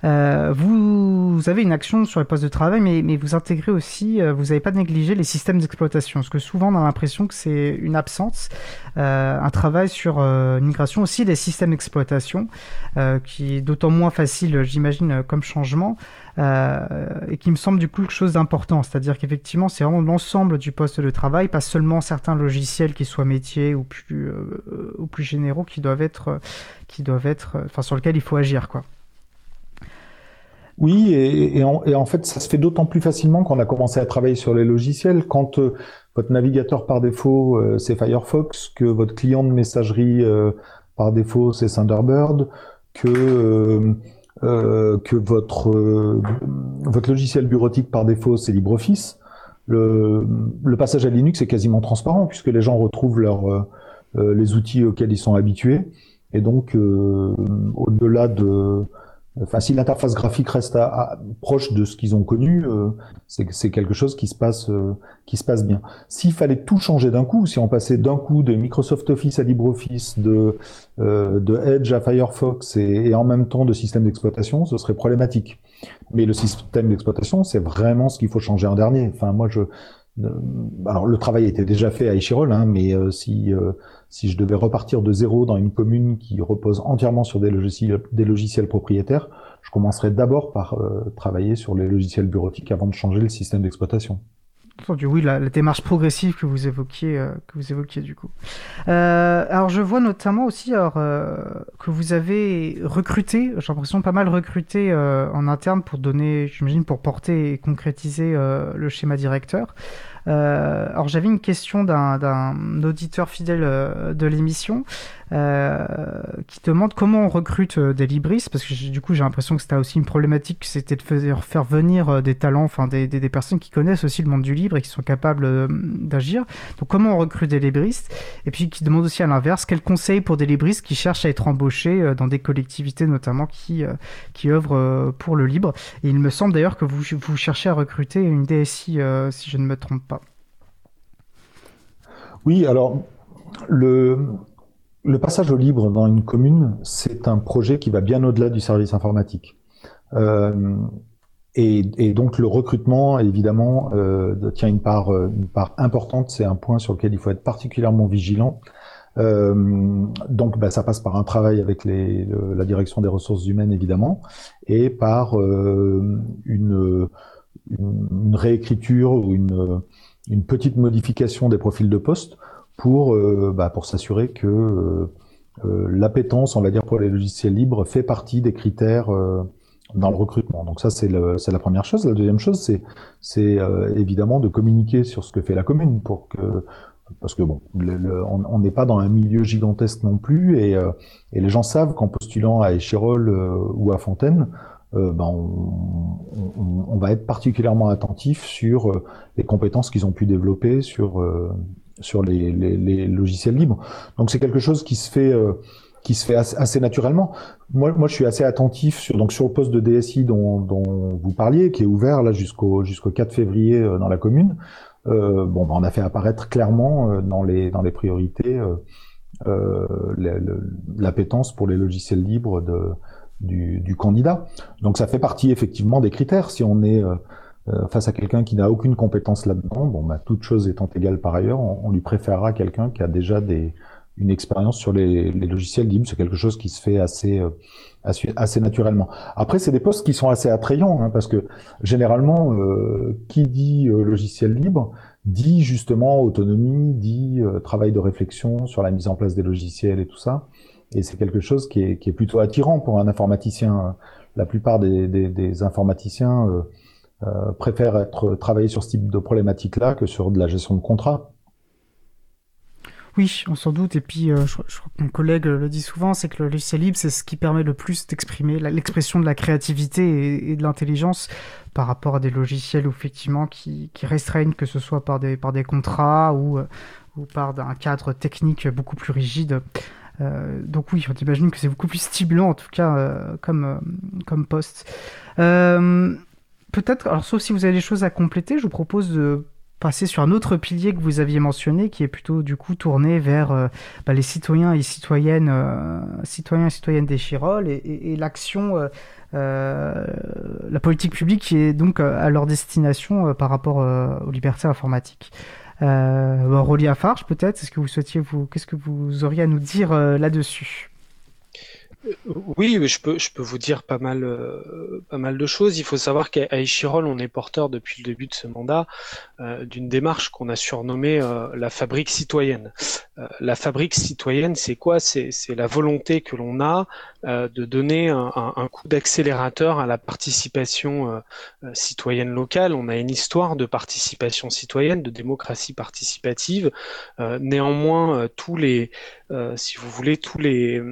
euh, vous, avez une action sur les postes de travail, mais, mais vous intégrez aussi, euh, vous n'avez pas négligé les systèmes d'exploitation, parce que souvent on a l'impression que c'est une absence, euh, un travail sur une migration aussi des systèmes d'exploitation, qui est d'autant moins facile, j'imagine, comme changement, et qui me semble du coup quelque chose d'important, c'est-à-dire qu'effectivement c'est vraiment l'ensemble du poste de travail, pas seulement certains logiciels qui soient métiers ou plus, ou plus généraux qui doivent être, qui doivent être, enfin sur lesquels il faut agir, quoi. Oui, et, en, fait, ça se fait d'autant plus facilement qu'on a commencé à travailler sur les logiciels. Quand euh, votre navigateur par défaut, euh, c'est Firefox, que votre client de messagerie euh, par défaut, c'est Thunderbird, que, que votre, votre logiciel bureautique par défaut, c'est LibreOffice, le, le, passage à Linux est quasiment transparent, puisque les gens retrouvent leur, les outils auxquels ils sont habitués. Et donc, au-delà de Enfin, si l'interface graphique reste à, proche de ce qu'ils ont connu, euh, c'est quelque chose qui se passe, euh, qui se passe bien. S'il fallait tout changer d'un coup, si on passait d'un coup de Microsoft Office à LibreOffice, de, euh, de Edge à Firefox et, et, en même temps de système d'exploitation, ce serait problématique. Mais le système d'exploitation, c'est vraiment ce qu'il faut changer en dernier. Enfin, moi, je, alors le travail était déjà fait à Échirol, hein, mais si si je devais repartir de zéro dans une commune qui repose entièrement sur des logiciels, propriétaires, je commencerais d'abord par euh, travailler sur les logiciels bureautiques avant de changer le système d'exploitation. Entendu, oui, la, démarche progressive que vous évoquiez, euh, que vous évoquiez du coup. Euh, alors, je vois notamment aussi que vous avez recruté, j'ai l'impression pas mal recruté en interne pour donner, j'imagine, pour porter et concrétiser le schéma directeur. Euh, alors j'avais une question d'un auditeur fidèle euh, de l'émission euh, qui demande comment on recrute des libristes, parce que du coup j'ai l'impression que c'était aussi une problématique, c'était de faire, venir des talents, enfin des, personnes qui connaissent aussi le monde du livre et qui sont capables d'agir. Donc comment on recrute des libristes? Et puis qui demande aussi à l'inverse, quels conseils pour des libristes qui cherchent à être embauchés dans des collectivités notamment qui, qui œuvrent pour le libre. Et il me semble d'ailleurs que vous cherchez à recruter une DSI, si je ne me trompe pas. Oui, alors le, le passage au libre dans une commune, c'est un projet qui va bien au-delà du service informatique. Euh, et, et, donc le recrutement, évidemment, euh, tient une part, une part importante. C'est un point sur lequel il faut être particulièrement vigilant. Euh, donc, bah, ça passe par un travail avec les, la direction des ressources humaines, évidemment, et par euh, une, une, une, réécriture ou une, une petite modification des profils de poste pour, euh, bah, pour s'assurer que euh, euh, l'appétence, on va dire, pour les logiciels libres fait partie des critères dans le recrutement. Donc ça, c'est la première chose. La deuxième chose, c'est euh, évidemment de communiquer sur ce que fait la commune pour que parce que bon, on n'est pas dans un milieu gigantesque non plus, et, euh, et les gens savent qu'en postulant à Échirol ou à Fontaine, ben on, on, on, va être particulièrement attentif sur les compétences qu'ils ont pu développer sur sur les, les, les, logiciels libres. Donc c'est quelque chose qui se fait qui se fait assez, naturellement. Moi, moi, je suis assez attentif sur donc sur le poste de DSI dont, dont vous parliez, qui est ouvert là jusqu'au jusqu'au 4 février euh, dans la commune. Euh, bon, ben, on a fait apparaître clairement euh, dans les dans les priorités euh, l'appétence pour les logiciels libres de du, du, candidat. Donc ça fait partie effectivement des critères. Si on est face à quelqu'un qui n'a aucune compétence là-dedans, bon, ben, toute chose étant égale par ailleurs, on, on lui préférera quelqu'un qui a déjà des une expérience sur les, les logiciels libres. C'est quelque chose qui se fait assez, euh, assez, naturellement. Après, c'est des postes qui sont assez attrayants, hein, parce que généralement, euh, qui dit euh, logiciel libre dit justement autonomie, dit travail de réflexion sur la mise en place des logiciels et tout ça. Et c'est quelque chose qui est, qui est, plutôt attirant pour un informaticien. La plupart des, des, des informaticiens préfèrent être travailler sur ce type de problématique-là que sur de la gestion de contrat. Oui, on s'en doute. Et puis, euh, je, crois que mon collègue le dit souvent, c'est que le logiciel libre, c'est ce qui permet le plus d'exprimer l'expression de la créativité et, de l'intelligence par rapport à des logiciels effectivement qui, qui, restreignent, que ce soit par des, par des contrats ou, euh, ou par un cadre technique beaucoup plus rigide. Euh, donc oui, on imagine que c'est beaucoup plus stimulant en tout cas euh, comme, euh, comme poste. Peut-être, alors sauf si vous avez des choses à compléter, je vous propose de passer sur un autre pilier que vous aviez mentionné, qui est plutôt du coup tourné vers euh, bah, les citoyens et citoyennes, euh, citoyens et citoyennes des Chirolles et, l'action, euh, la politique publique qui est donc à leur destination par rapport aux libertés informatiques. Euh, Rolia Farge, peut-être, est-ce que vous souhaitiez vous, qu'est-ce que vous auriez à nous dire là-dessus? Oui, je peux, je peux vous dire pas mal, euh, pas mal de choses. Il faut savoir qu'à Echirol, on est porteur depuis le début de ce mandat euh, d'une démarche qu'on a surnommée euh, la fabrique citoyenne. la fabrique citoyenne, c'est quoi? C'est la volonté que l'on a de donner un, un coup d'accélérateur à la participation citoyenne locale. On a une histoire de participation citoyenne, de démocratie participative. néanmoins, tous les, si vous voulez, tous les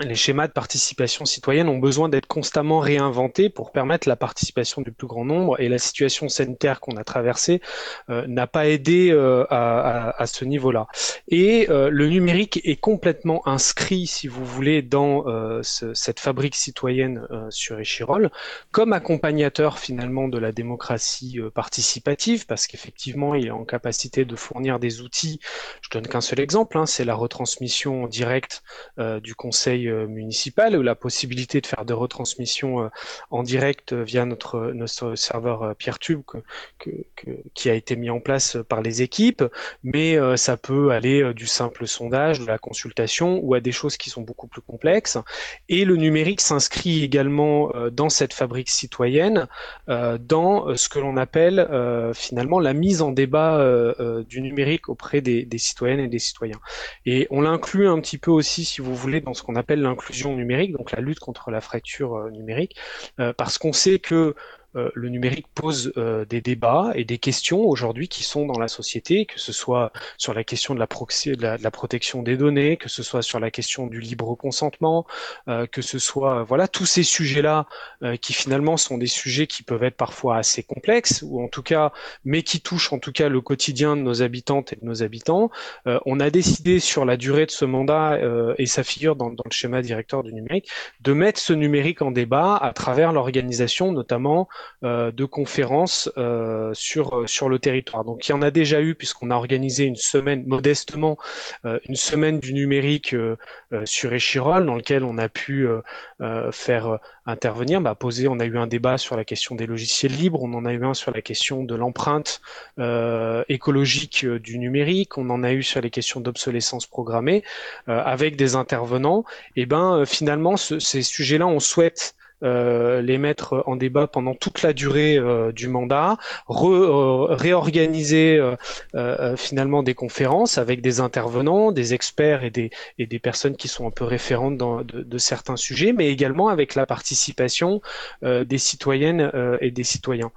les schémas de participation citoyenne ont besoin d'être constamment réinventés pour permettre la participation du plus grand nombre et la situation sanitaire qu'on a traversée euh, n'a pas aidé euh, à, ce niveau-là. Et euh, le numérique est complètement inscrit, si vous voulez, dans cette fabrique citoyenne sur Échirol comme accompagnateur finalement de la démocratie participative parce qu'effectivement il est en capacité de fournir des outils. Je donne qu'un seul exemple, hein, c'est la retransmission directe du conseil municipale ou la possibilité de faire des retransmissions euh, en direct euh, via notre, notre serveur PeerTube que, qui a été mis en place par les équipes, mais ça peut aller du simple sondage, de la consultation ou à des choses qui sont beaucoup plus complexes. Et le numérique s'inscrit également dans cette fabrique citoyenne, dans ce que l'on appelle finalement la mise en débat du numérique auprès des citoyennes et des citoyens. Et on l'inclut un petit peu aussi, si vous voulez, dans ce qu'on appelle l'inclusion numérique, donc la lutte contre la fracture euh, numérique, euh, parce qu'on sait que euh, le numérique pose euh, des débats et des questions aujourd'hui qui sont dans la société, que ce soit sur la question de la, de la, protection des données, que ce soit sur la question du libre consentement, euh, que ce soit voilà tous ces sujets-là qui finalement sont des sujets qui peuvent être parfois assez complexes ou en tout cas, mais qui touchent en tout cas le quotidien de nos habitantes et de nos habitants. on a décidé sur la durée de ce mandat et ça figure dans, dans le schéma directeur du numérique de mettre ce numérique en débat à travers l'organisation notamment euh, de conférences euh, sur, euh, sur le territoire. Donc il y en a déjà eu puisqu'on a organisé une semaine, modestement, une semaine du numérique sur Échirol dans lequel on a pu faire intervenir, bah, poser, on a eu un débat sur la question des logiciels libres, on en a eu un sur la question de l'empreinte écologique du numérique, on en a eu sur les questions d'obsolescence programmée, avec des intervenants. Et ben finalement, ces sujets-là, on souhaite les mettre en débat pendant toute la durée du mandat, réorganiser finalement des conférences avec des intervenants, des experts et des, et des personnes qui sont un peu référentes dans, de, de certains sujets, mais également avec la participation des citoyennes et des citoyens.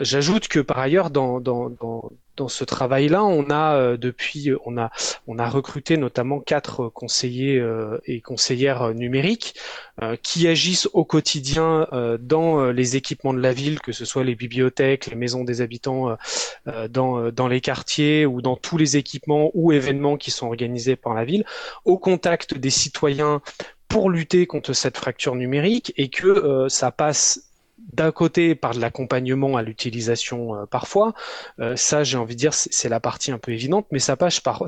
J'ajoute que par ailleurs, dans, dans, dans dans ce travail-là, on a euh, depuis, euh, on a, on a recruté notamment quatre conseillers euh, et conseillères numériques qui agissent au quotidien dans les équipements de la ville, que ce soit les bibliothèques, les maisons des habitants, dans, dans les quartiers ou dans tous les équipements ou événements qui sont organisés par la ville, au contact des citoyens pour lutter contre cette fracture numérique et que ça passe d'un côté par de l'accompagnement à l'utilisation euh, parfois, euh, ça j'ai envie de dire c'est la partie un peu évidente, mais ça passe par,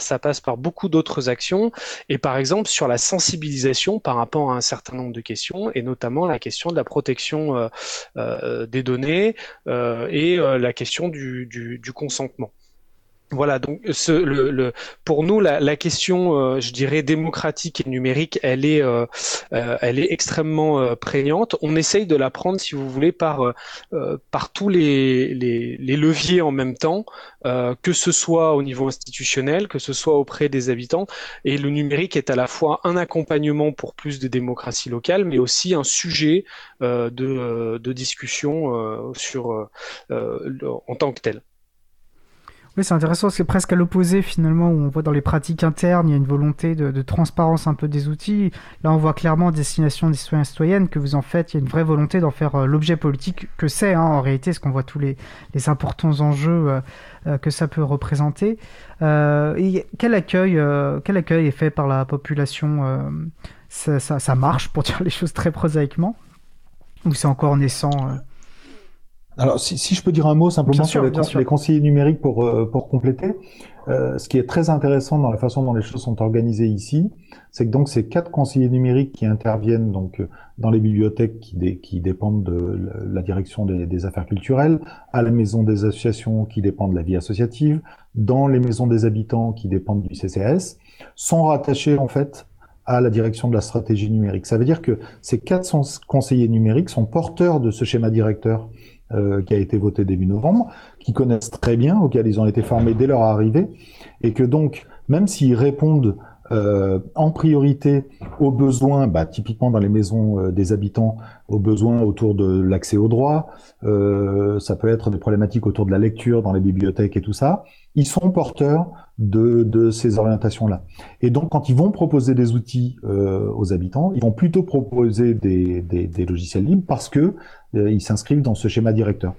beaucoup d'autres actions et par exemple sur la sensibilisation par rapport à un certain nombre de questions et notamment la question de la protection euh, des données et la question du consentement. Voilà, donc ce, le, le, pour nous, la, la question, euh, je dirais, démocratique et numérique, elle est, euh, euh, elle est extrêmement prégnante. On essaye de la prendre, si vous voulez, par, par tous les, les, les, leviers en même temps, que ce soit au niveau institutionnel, que ce soit auprès des habitants. Et le numérique est à la fois un accompagnement pour plus de démocratie locale, mais aussi un sujet de, de discussion sur, en tant que tel. Oui, c'est intéressant, c'est presque à l'opposé finalement, où on voit dans les pratiques internes, il y a une volonté de, transparence un peu des outils. Là, on voit clairement destination des citoyens citoyennes que vous en faites, il y a une vraie volonté d'en faire euh, l'objet politique que c'est hein, en réalité, ce qu'on voit tous les, importants enjeux euh, euh, que ça peut représenter. et quel accueil, est fait par la population ça, marche, pour dire les choses très prosaïquement Ou c'est encore naissant alors, si, si, je peux dire un mot simplement sur les, conseillers numériques pour, euh, pour compléter, euh, ce qui est très intéressant dans la façon dont les choses sont organisées ici, c'est que donc ces quatre conseillers numériques qui interviennent donc euh, dans les bibliothèques qui, qui dépendent de la direction des, des, affaires culturelles, à la maison des associations qui dépendent de la vie associative, dans les maisons des habitants qui dépendent du CCS, sont rattachés en fait à la direction de la stratégie numérique. Ça veut dire que ces quatre conseillers numériques sont porteurs de ce schéma directeur euh, qui a été voté début novembre, qui connaissent très bien, auxquels ils ont été formés dès leur arrivée, et que donc, même s'ils répondent euh, en priorité aux besoins, bah, typiquement dans les maisons euh, des habitants, aux besoins autour de l'accès aux droits, euh, ça peut être des problématiques autour de la lecture dans les bibliothèques et tout ça, ils sont porteurs de, de ces orientations-là. Et donc, quand ils vont proposer des outils euh, aux habitants, ils vont plutôt proposer des, des, des logiciels libres parce que euh, ils s'inscrivent dans ce schéma directeur.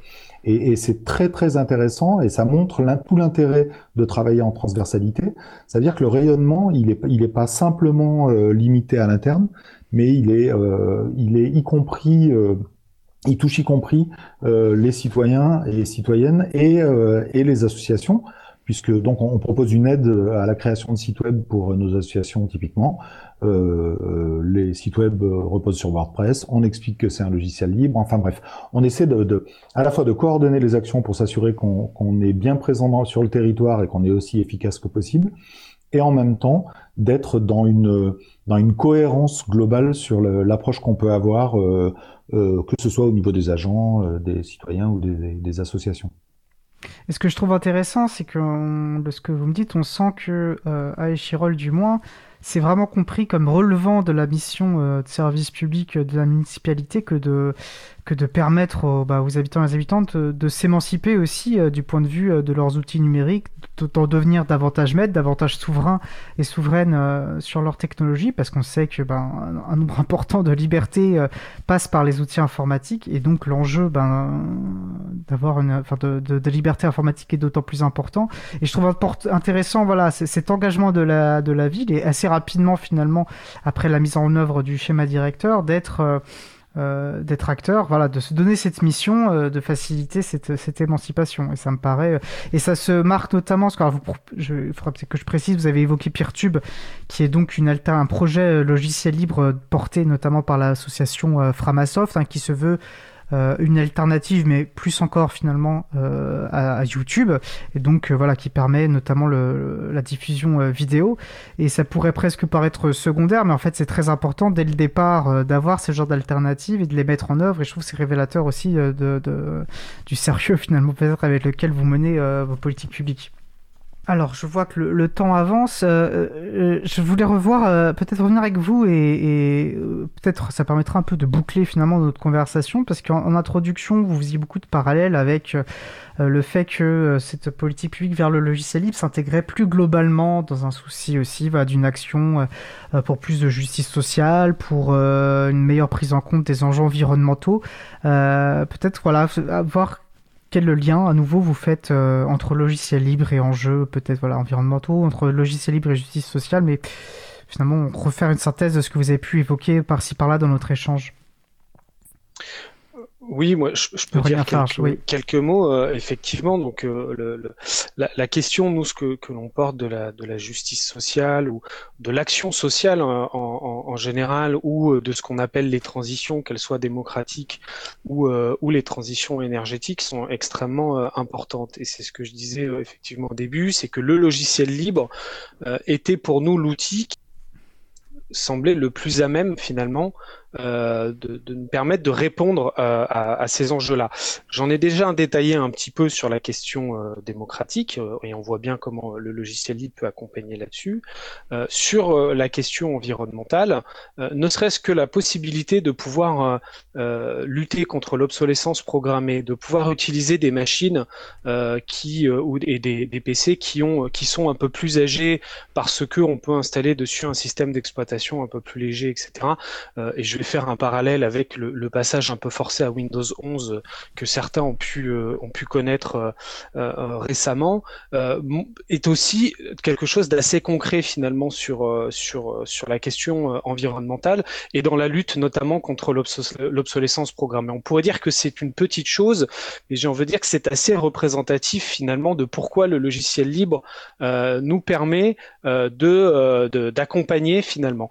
Et, et c'est très très intéressant et ça montre tout l'intérêt de travailler en transversalité. C'est-à-dire que le rayonnement, il est, il est pas simplement euh, limité à l'interne, mais il est, euh, il est y compris il touche y compris les citoyens et les citoyennes et, et les associations puisque donc on propose une aide à la création de sites web pour nos associations typiquement. Euh, euh, les sites web reposent sur WordPress. On explique que c'est un logiciel libre. Enfin bref, on essaie de, de à la fois de coordonner les actions pour s'assurer qu'on est bien présent sur le territoire et qu'on est aussi efficace que possible, et en même temps d'être dans une dans une cohérence globale sur l'approche qu'on peut avoir, euh, euh, que ce soit au niveau des agents, euh, des citoyens ou des, des associations. Et ce que je trouve intéressant, c'est que de ce que vous me dites, on sent que euh, du moins, c'est vraiment compris comme relevant de la mission euh, de service public de la municipalité que de que de permettre aux, bah, aux habitants et aux habitantes de, s'émanciper aussi euh, du point de vue euh, de leurs outils numériques, d'en devenir davantage maîtres, davantage souverains et souveraines euh, sur leur technologie, parce qu'on sait que ben, un, nombre [LAUGHS] important de libertés passe par les outils informatiques, et donc l'enjeu ben, d'avoir une, enfin, de, de, de, liberté informatique est d'autant plus important. Et je trouve intéressant, voilà, cet engagement de la, de la ville, et assez rapidement finalement, après la mise en œuvre du schéma directeur, d'être euh, d'être acteur, voilà, de se donner cette mission euh, de faciliter cette, cette, émancipation. Et ça me paraît, euh, et ça se marque notamment, parce que vous, je, il faudra que je précise, vous avez évoqué PeerTube, qui est donc une alta, un projet logiciel libre porté notamment par l'association Framasoft, hein, qui se veut une alternative, mais plus encore finalement à, YouTube, et donc voilà qui permet notamment le, la diffusion vidéo. Et ça pourrait presque paraître secondaire, mais en fait c'est très important dès le départ d'avoir ce genre d'alternative et de les mettre en œuvre. Et je trouve que c'est révélateur aussi du sérieux [LAUGHS] finalement peut-être avec lequel vous menez vos politiques publiques. Alors, je vois que le, temps avance. Euh, euh, je voulais revoir, euh, peut-être revenir avec vous et, peut-être ça permettra un peu de boucler finalement notre conversation parce qu'en introduction, vous faisiez beaucoup de parallèles avec le fait que cette politique publique vers le logiciel libre s'intégrait plus globalement dans un souci aussi d'une action pour plus de justice sociale, pour une meilleure prise en compte des enjeux environnementaux. peut-être voilà, voir quel lien à nouveau vous faites euh, entre logiciel libre et enjeux peut-être voilà environnementaux, entre logiciel libre et justice sociale, mais finalement refaire une synthèse de ce que vous avez pu évoquer par-ci par-là dans notre échange. Oui, moi, je, peux dire quelques, mots. Euh, effectivement, donc euh, la, question, nous, ce que, l'on porte de la, de la justice sociale ou de l'action sociale en, général, ou euh, de ce qu'on appelle les transitions, qu'elles soient démocratiques ou, ou les transitions énergétiques, sont extrêmement importantes. Et c'est ce que je disais effectivement au début, c'est que le logiciel libre était pour nous l'outil qui semblait le plus à même finalement euh, de, nous permettre de répondre euh, à, ces enjeux-là. J'en ai déjà détaillé un petit peu sur la question euh, démocratique, et on voit bien comment le logiciel libre peut accompagner là-dessus. sur la question environnementale, ne serait-ce que la possibilité de pouvoir lutter contre l'obsolescence programmée, de pouvoir utiliser des machines qui ou et des, PC qui ont qui sont un peu plus âgés parce que on peut installer dessus un système d'exploitation un peu plus léger, etc. faire un parallèle avec le, passage un peu forcé à Windows 11 que certains ont pu euh, ont pu connaître euh, euh, récemment est aussi quelque chose d'assez concret finalement sur la question environnementale et dans la lutte notamment contre l'obsolescence programmée. On pourrait dire que c'est une petite chose, mais j'ai envie de dire que c'est assez représentatif finalement de pourquoi le logiciel libre nous permet de d'accompagner finalement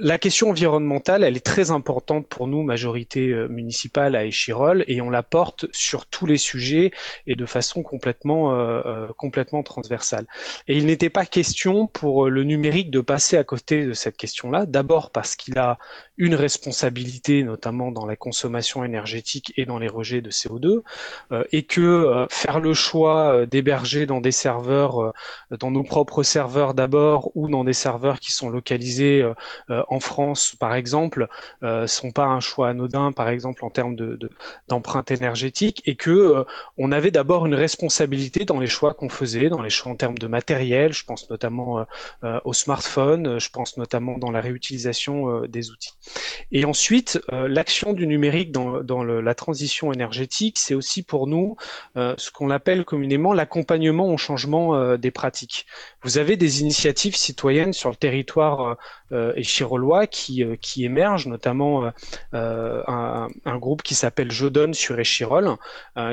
la question environnementale, elle est très importante pour nous, majorité euh, municipale à Échirol, et on la porte sur tous les sujets et de façon complètement, euh, euh, complètement transversale. Et il n'était pas question pour le numérique de passer à côté de cette question-là, d'abord parce qu'il a une responsabilité, notamment dans la consommation énergétique et dans les rejets de CO2, et que faire le choix d'héberger dans des serveurs, dans nos propres serveurs d'abord, ou dans des serveurs qui sont localisés en France, par exemple, euh, sont pas un choix anodin, par exemple en termes de d'empreinte énergétique, et que euh, on avait d'abord une responsabilité dans les choix qu'on faisait, dans les choix en termes de matériel. Je pense notamment euh, euh au smartphone, je pense notamment dans la réutilisation des outils. Et ensuite, l'action du numérique dans, la transition énergétique, c'est aussi pour nous ce qu'on appelle communément l'accompagnement au changement des pratiques. Vous avez des initiatives citoyennes sur le territoire euh, et chirolois qui, euh, qui émergent, notamment euh, un, groupe qui s'appelle Je donne sur Échirol,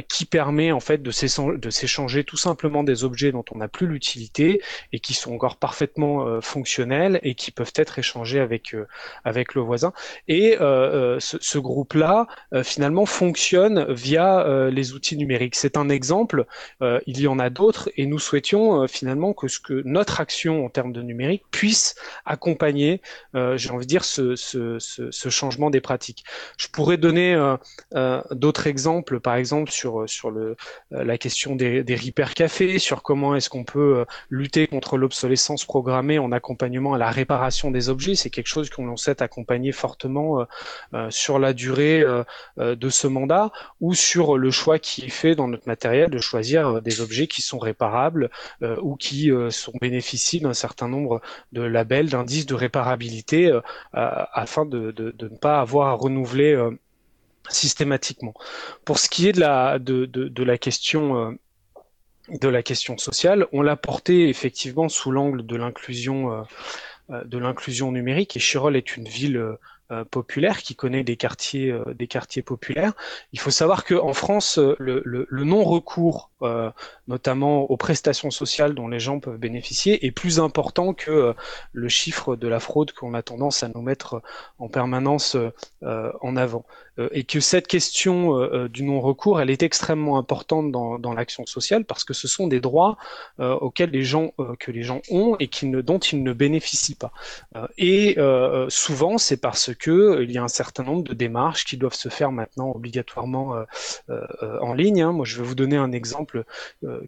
qui permet en fait de s'échanger tout simplement des objets dont on n'a plus l'utilité et qui sont encore parfaitement fonctionnels et qui peuvent être échangés avec avec le voisin. Et ce, ce groupe-là finalement fonctionne via les outils numériques. C'est un exemple. il y en a d'autres et nous souhaitions finalement que ce que notre action en termes de numérique puisse accompagner euh, j'ai envie de dire, ce, changement des pratiques. Je pourrais donner euh, euh, d'autres exemples, par exemple sur, la question des, des cafés, sur comment est-ce qu'on peut lutter contre l'obsolescence programmée en accompagnement à la réparation des objets. C'est quelque chose qu'on sait accompagner fortement sur la durée de ce mandat ou sur le choix qui est fait dans notre matériel de choisir des objets qui sont réparables ou qui sont bénéficient d'un certain nombre de labels, d'indices de réparation euh, afin de, ne pas avoir à renouveler euh, systématiquement. Pour ce qui est de la, de, la question euh, de la question sociale, on l'a porté effectivement sous l'angle de l'inclusion de l'inclusion numérique et Chirol est une ville populaire, qui connaît des quartiers, des quartiers populaires. Il faut savoir qu'en France, le, le non-recours notamment aux prestations sociales dont les gens peuvent bénéficier, est plus important que euh, le chiffre de la fraude qu'on a tendance à nous mettre en permanence euh, en avant. Euh, et que cette question du non-recours, elle est extrêmement importante dans, dans l'action sociale parce que ce sont des droits auxquels les gens que les gens ont et qui ne, dont ils ne bénéficient pas. et souvent, c'est parce que il y a un certain nombre de démarches qui doivent se faire maintenant obligatoirement en ligne. Hein. Moi, je vais vous donner un exemple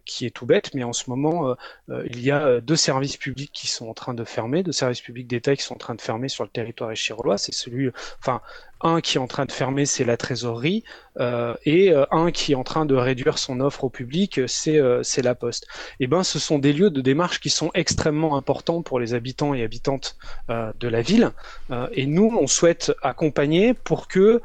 qui est tout bête, mais en ce moment, euh, euh, il y a euh, deux services publics qui sont en train de fermer, deux services publics d'État qui sont en train de fermer sur le territoire échirolois. C'est celui, enfin, un qui est en train de fermer, c'est la trésorerie, et euh, un qui est en train de réduire son offre au public, c'est euh, la Poste. Et eh ben, ce sont des lieux de démarche qui sont extrêmement importants pour les habitants et habitantes de la ville. et nous, on souhaite accompagner pour que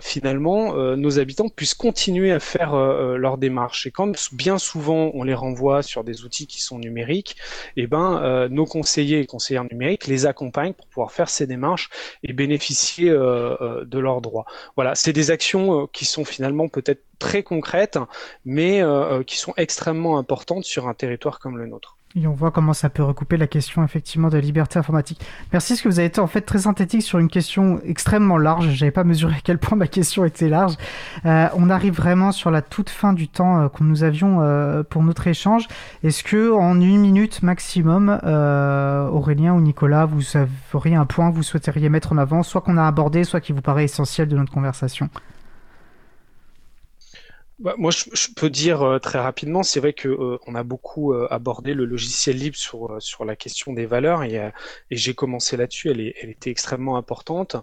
finalement nos habitants puissent continuer à faire leurs démarches. Et quand bien souvent on les renvoie sur des outils qui sont numériques, et eh ben nos conseillers et conseillères numériques les accompagnent pour pouvoir faire ces démarches et bénéficier euh, de leurs droits. Voilà, c'est des actions euh, qui sont finalement peut-être très concrètes, mais euh, qui sont extrêmement importantes sur un territoire comme le nôtre. Et on voit comment ça peut recouper la question effectivement de liberté informatique. Merci parce que vous avez été en fait très synthétique sur une question extrêmement large. J'avais pas mesuré à quel point ma question était large. Euh, on arrive vraiment sur la toute fin du temps euh, que nous avions euh, pour notre échange. Est-ce que en une minute maximum, Aurélien ou Nicolas, vous auriez un point que vous souhaiteriez mettre en avant, soit qu'on a abordé, soit qui vous paraît essentiel de notre conversation? Bah, moi, je, je, peux dire euh, très rapidement, c'est vrai que euh, a beaucoup euh, abordé le logiciel libre sur sur la question des valeurs et, et j'ai commencé là-dessus. Elle, elle était extrêmement importante,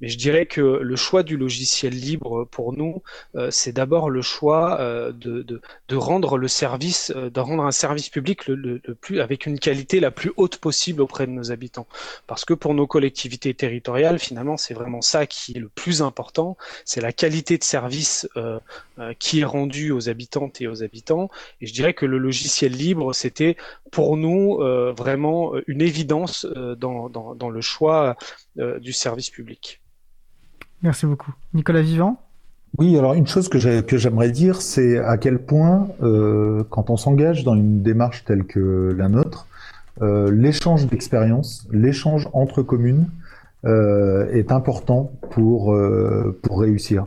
mais je dirais que le choix du logiciel libre pour nous, c'est d'abord le choix de, de, de, rendre le service, de rendre un service public le, le, le, plus avec une qualité la plus haute possible auprès de nos habitants. Parce que pour nos collectivités territoriales, finalement, c'est vraiment ça qui est le plus important, c'est la qualité de service qui rendu aux habitantes et aux habitants. Et je dirais que le logiciel libre, c'était pour nous euh, vraiment une évidence euh, dans, dans, le choix euh, du service public. Merci beaucoup. Nicolas Vivant? Oui, alors une chose que j'aimerais dire, c'est à quel point, quand on s'engage dans une démarche telle que la nôtre, l'échange d'expérience, l'échange entre communes, euh, est important pour euh, pour réussir.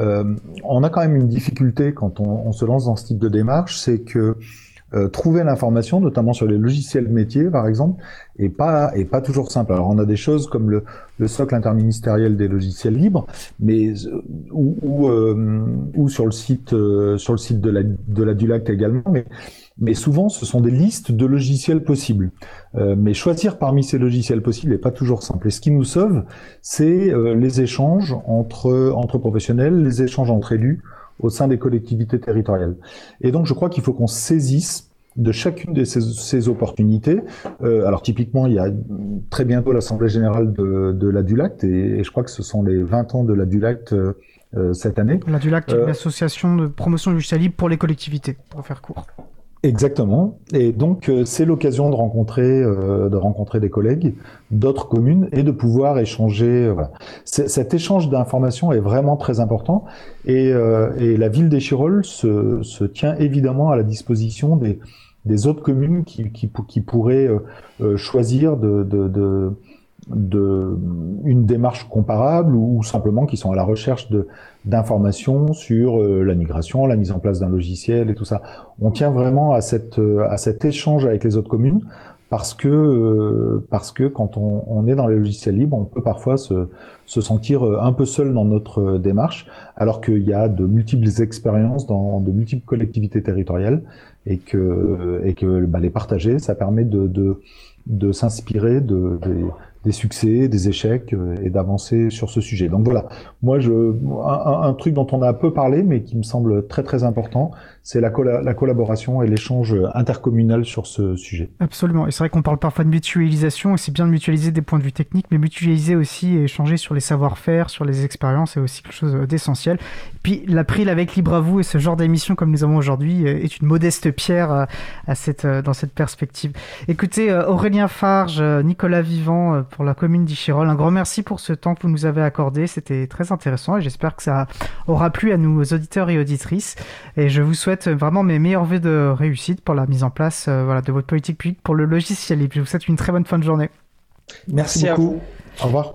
Euh, on a quand même une difficulté quand on, on, se lance dans ce type de démarche, c'est que euh, trouver l'information, notamment sur les logiciels métiers, par exemple, est pas est pas toujours simple. Alors on a des choses comme le, le socle interministériel des logiciels libres, mais ou ou, ou sur le site sur le site de la de la Dulac également, mais mais souvent ce sont des listes de logiciels possibles. Euh, mais choisir parmi ces logiciels possibles n'est pas toujours simple. Et ce qui nous sauve, c'est euh, les échanges entre, entre professionnels, les échanges entre élus au sein des collectivités territoriales. Et donc je crois qu'il faut qu'on saisisse de chacune de ces, ces opportunités. Euh, alors typiquement, il y a très bientôt l'Assemblée générale de, de la Dulact, et, et, je crois que ce sont les 20 ans de la Dulact euh, euh cette année. La Dulact est l'association de promotion du logiciel libre pour les collectivités, pour faire court. Exactement. Et donc euh, c'est l'occasion de rencontrer euh, de rencontrer des collègues d'autres communes et de pouvoir échanger. Euh, voilà. Cet échange d'informations est vraiment très important et, et la ville d'Échirol se, se, tient évidemment à la disposition des, des autres communes qui, qui, qui pourraient choisir de, de, de de une démarche comparable ou, simplement qui sont à la recherche de d'informations sur euh, la migration, la mise en place d'un logiciel et tout ça. On tient vraiment à cette euh, à cet échange avec les autres communes parce que euh, parce que quand on, on, est dans les logiciels libres, on peut parfois se, se sentir un peu seul dans notre démarche, alors qu'il y a de multiples expériences dans de multiples collectivités territoriales et que et que bah, les partager, ça permet de de, de s'inspirer de, de des succès, des échecs euh, et d'avancer sur ce sujet. Donc voilà, moi je un, un, truc dont on a peu parlé mais qui me semble très très important, c'est la, la, collaboration et l'échange intercommunal sur ce sujet. Absolument, et c'est vrai qu'on parle parfois de mutualisation et c'est bien de mutualiser des points de vue techniques, mais mutualiser aussi et échanger sur les savoir-faire, sur les expériences, c'est aussi quelque chose d'essentiel. Puis l'April avec Libre à vous et ce genre d'émission comme nous avons aujourd'hui euh, est une modeste pierre euh, cette, dans cette perspective. Écoutez, Aurélien Farge, Nicolas Vivant, pour la commune d'Ichirol. Un grand merci pour ce temps que vous nous avez accordé. C'était très intéressant et j'espère que ça aura plu à nos auditeurs et auditrices. Et je vous souhaite vraiment mes meilleurs vœux de réussite pour la mise en place voilà, de votre politique publique pour le logiciel libre. Je vous souhaite une très bonne fin de journée. Merci, beaucoup. Au revoir.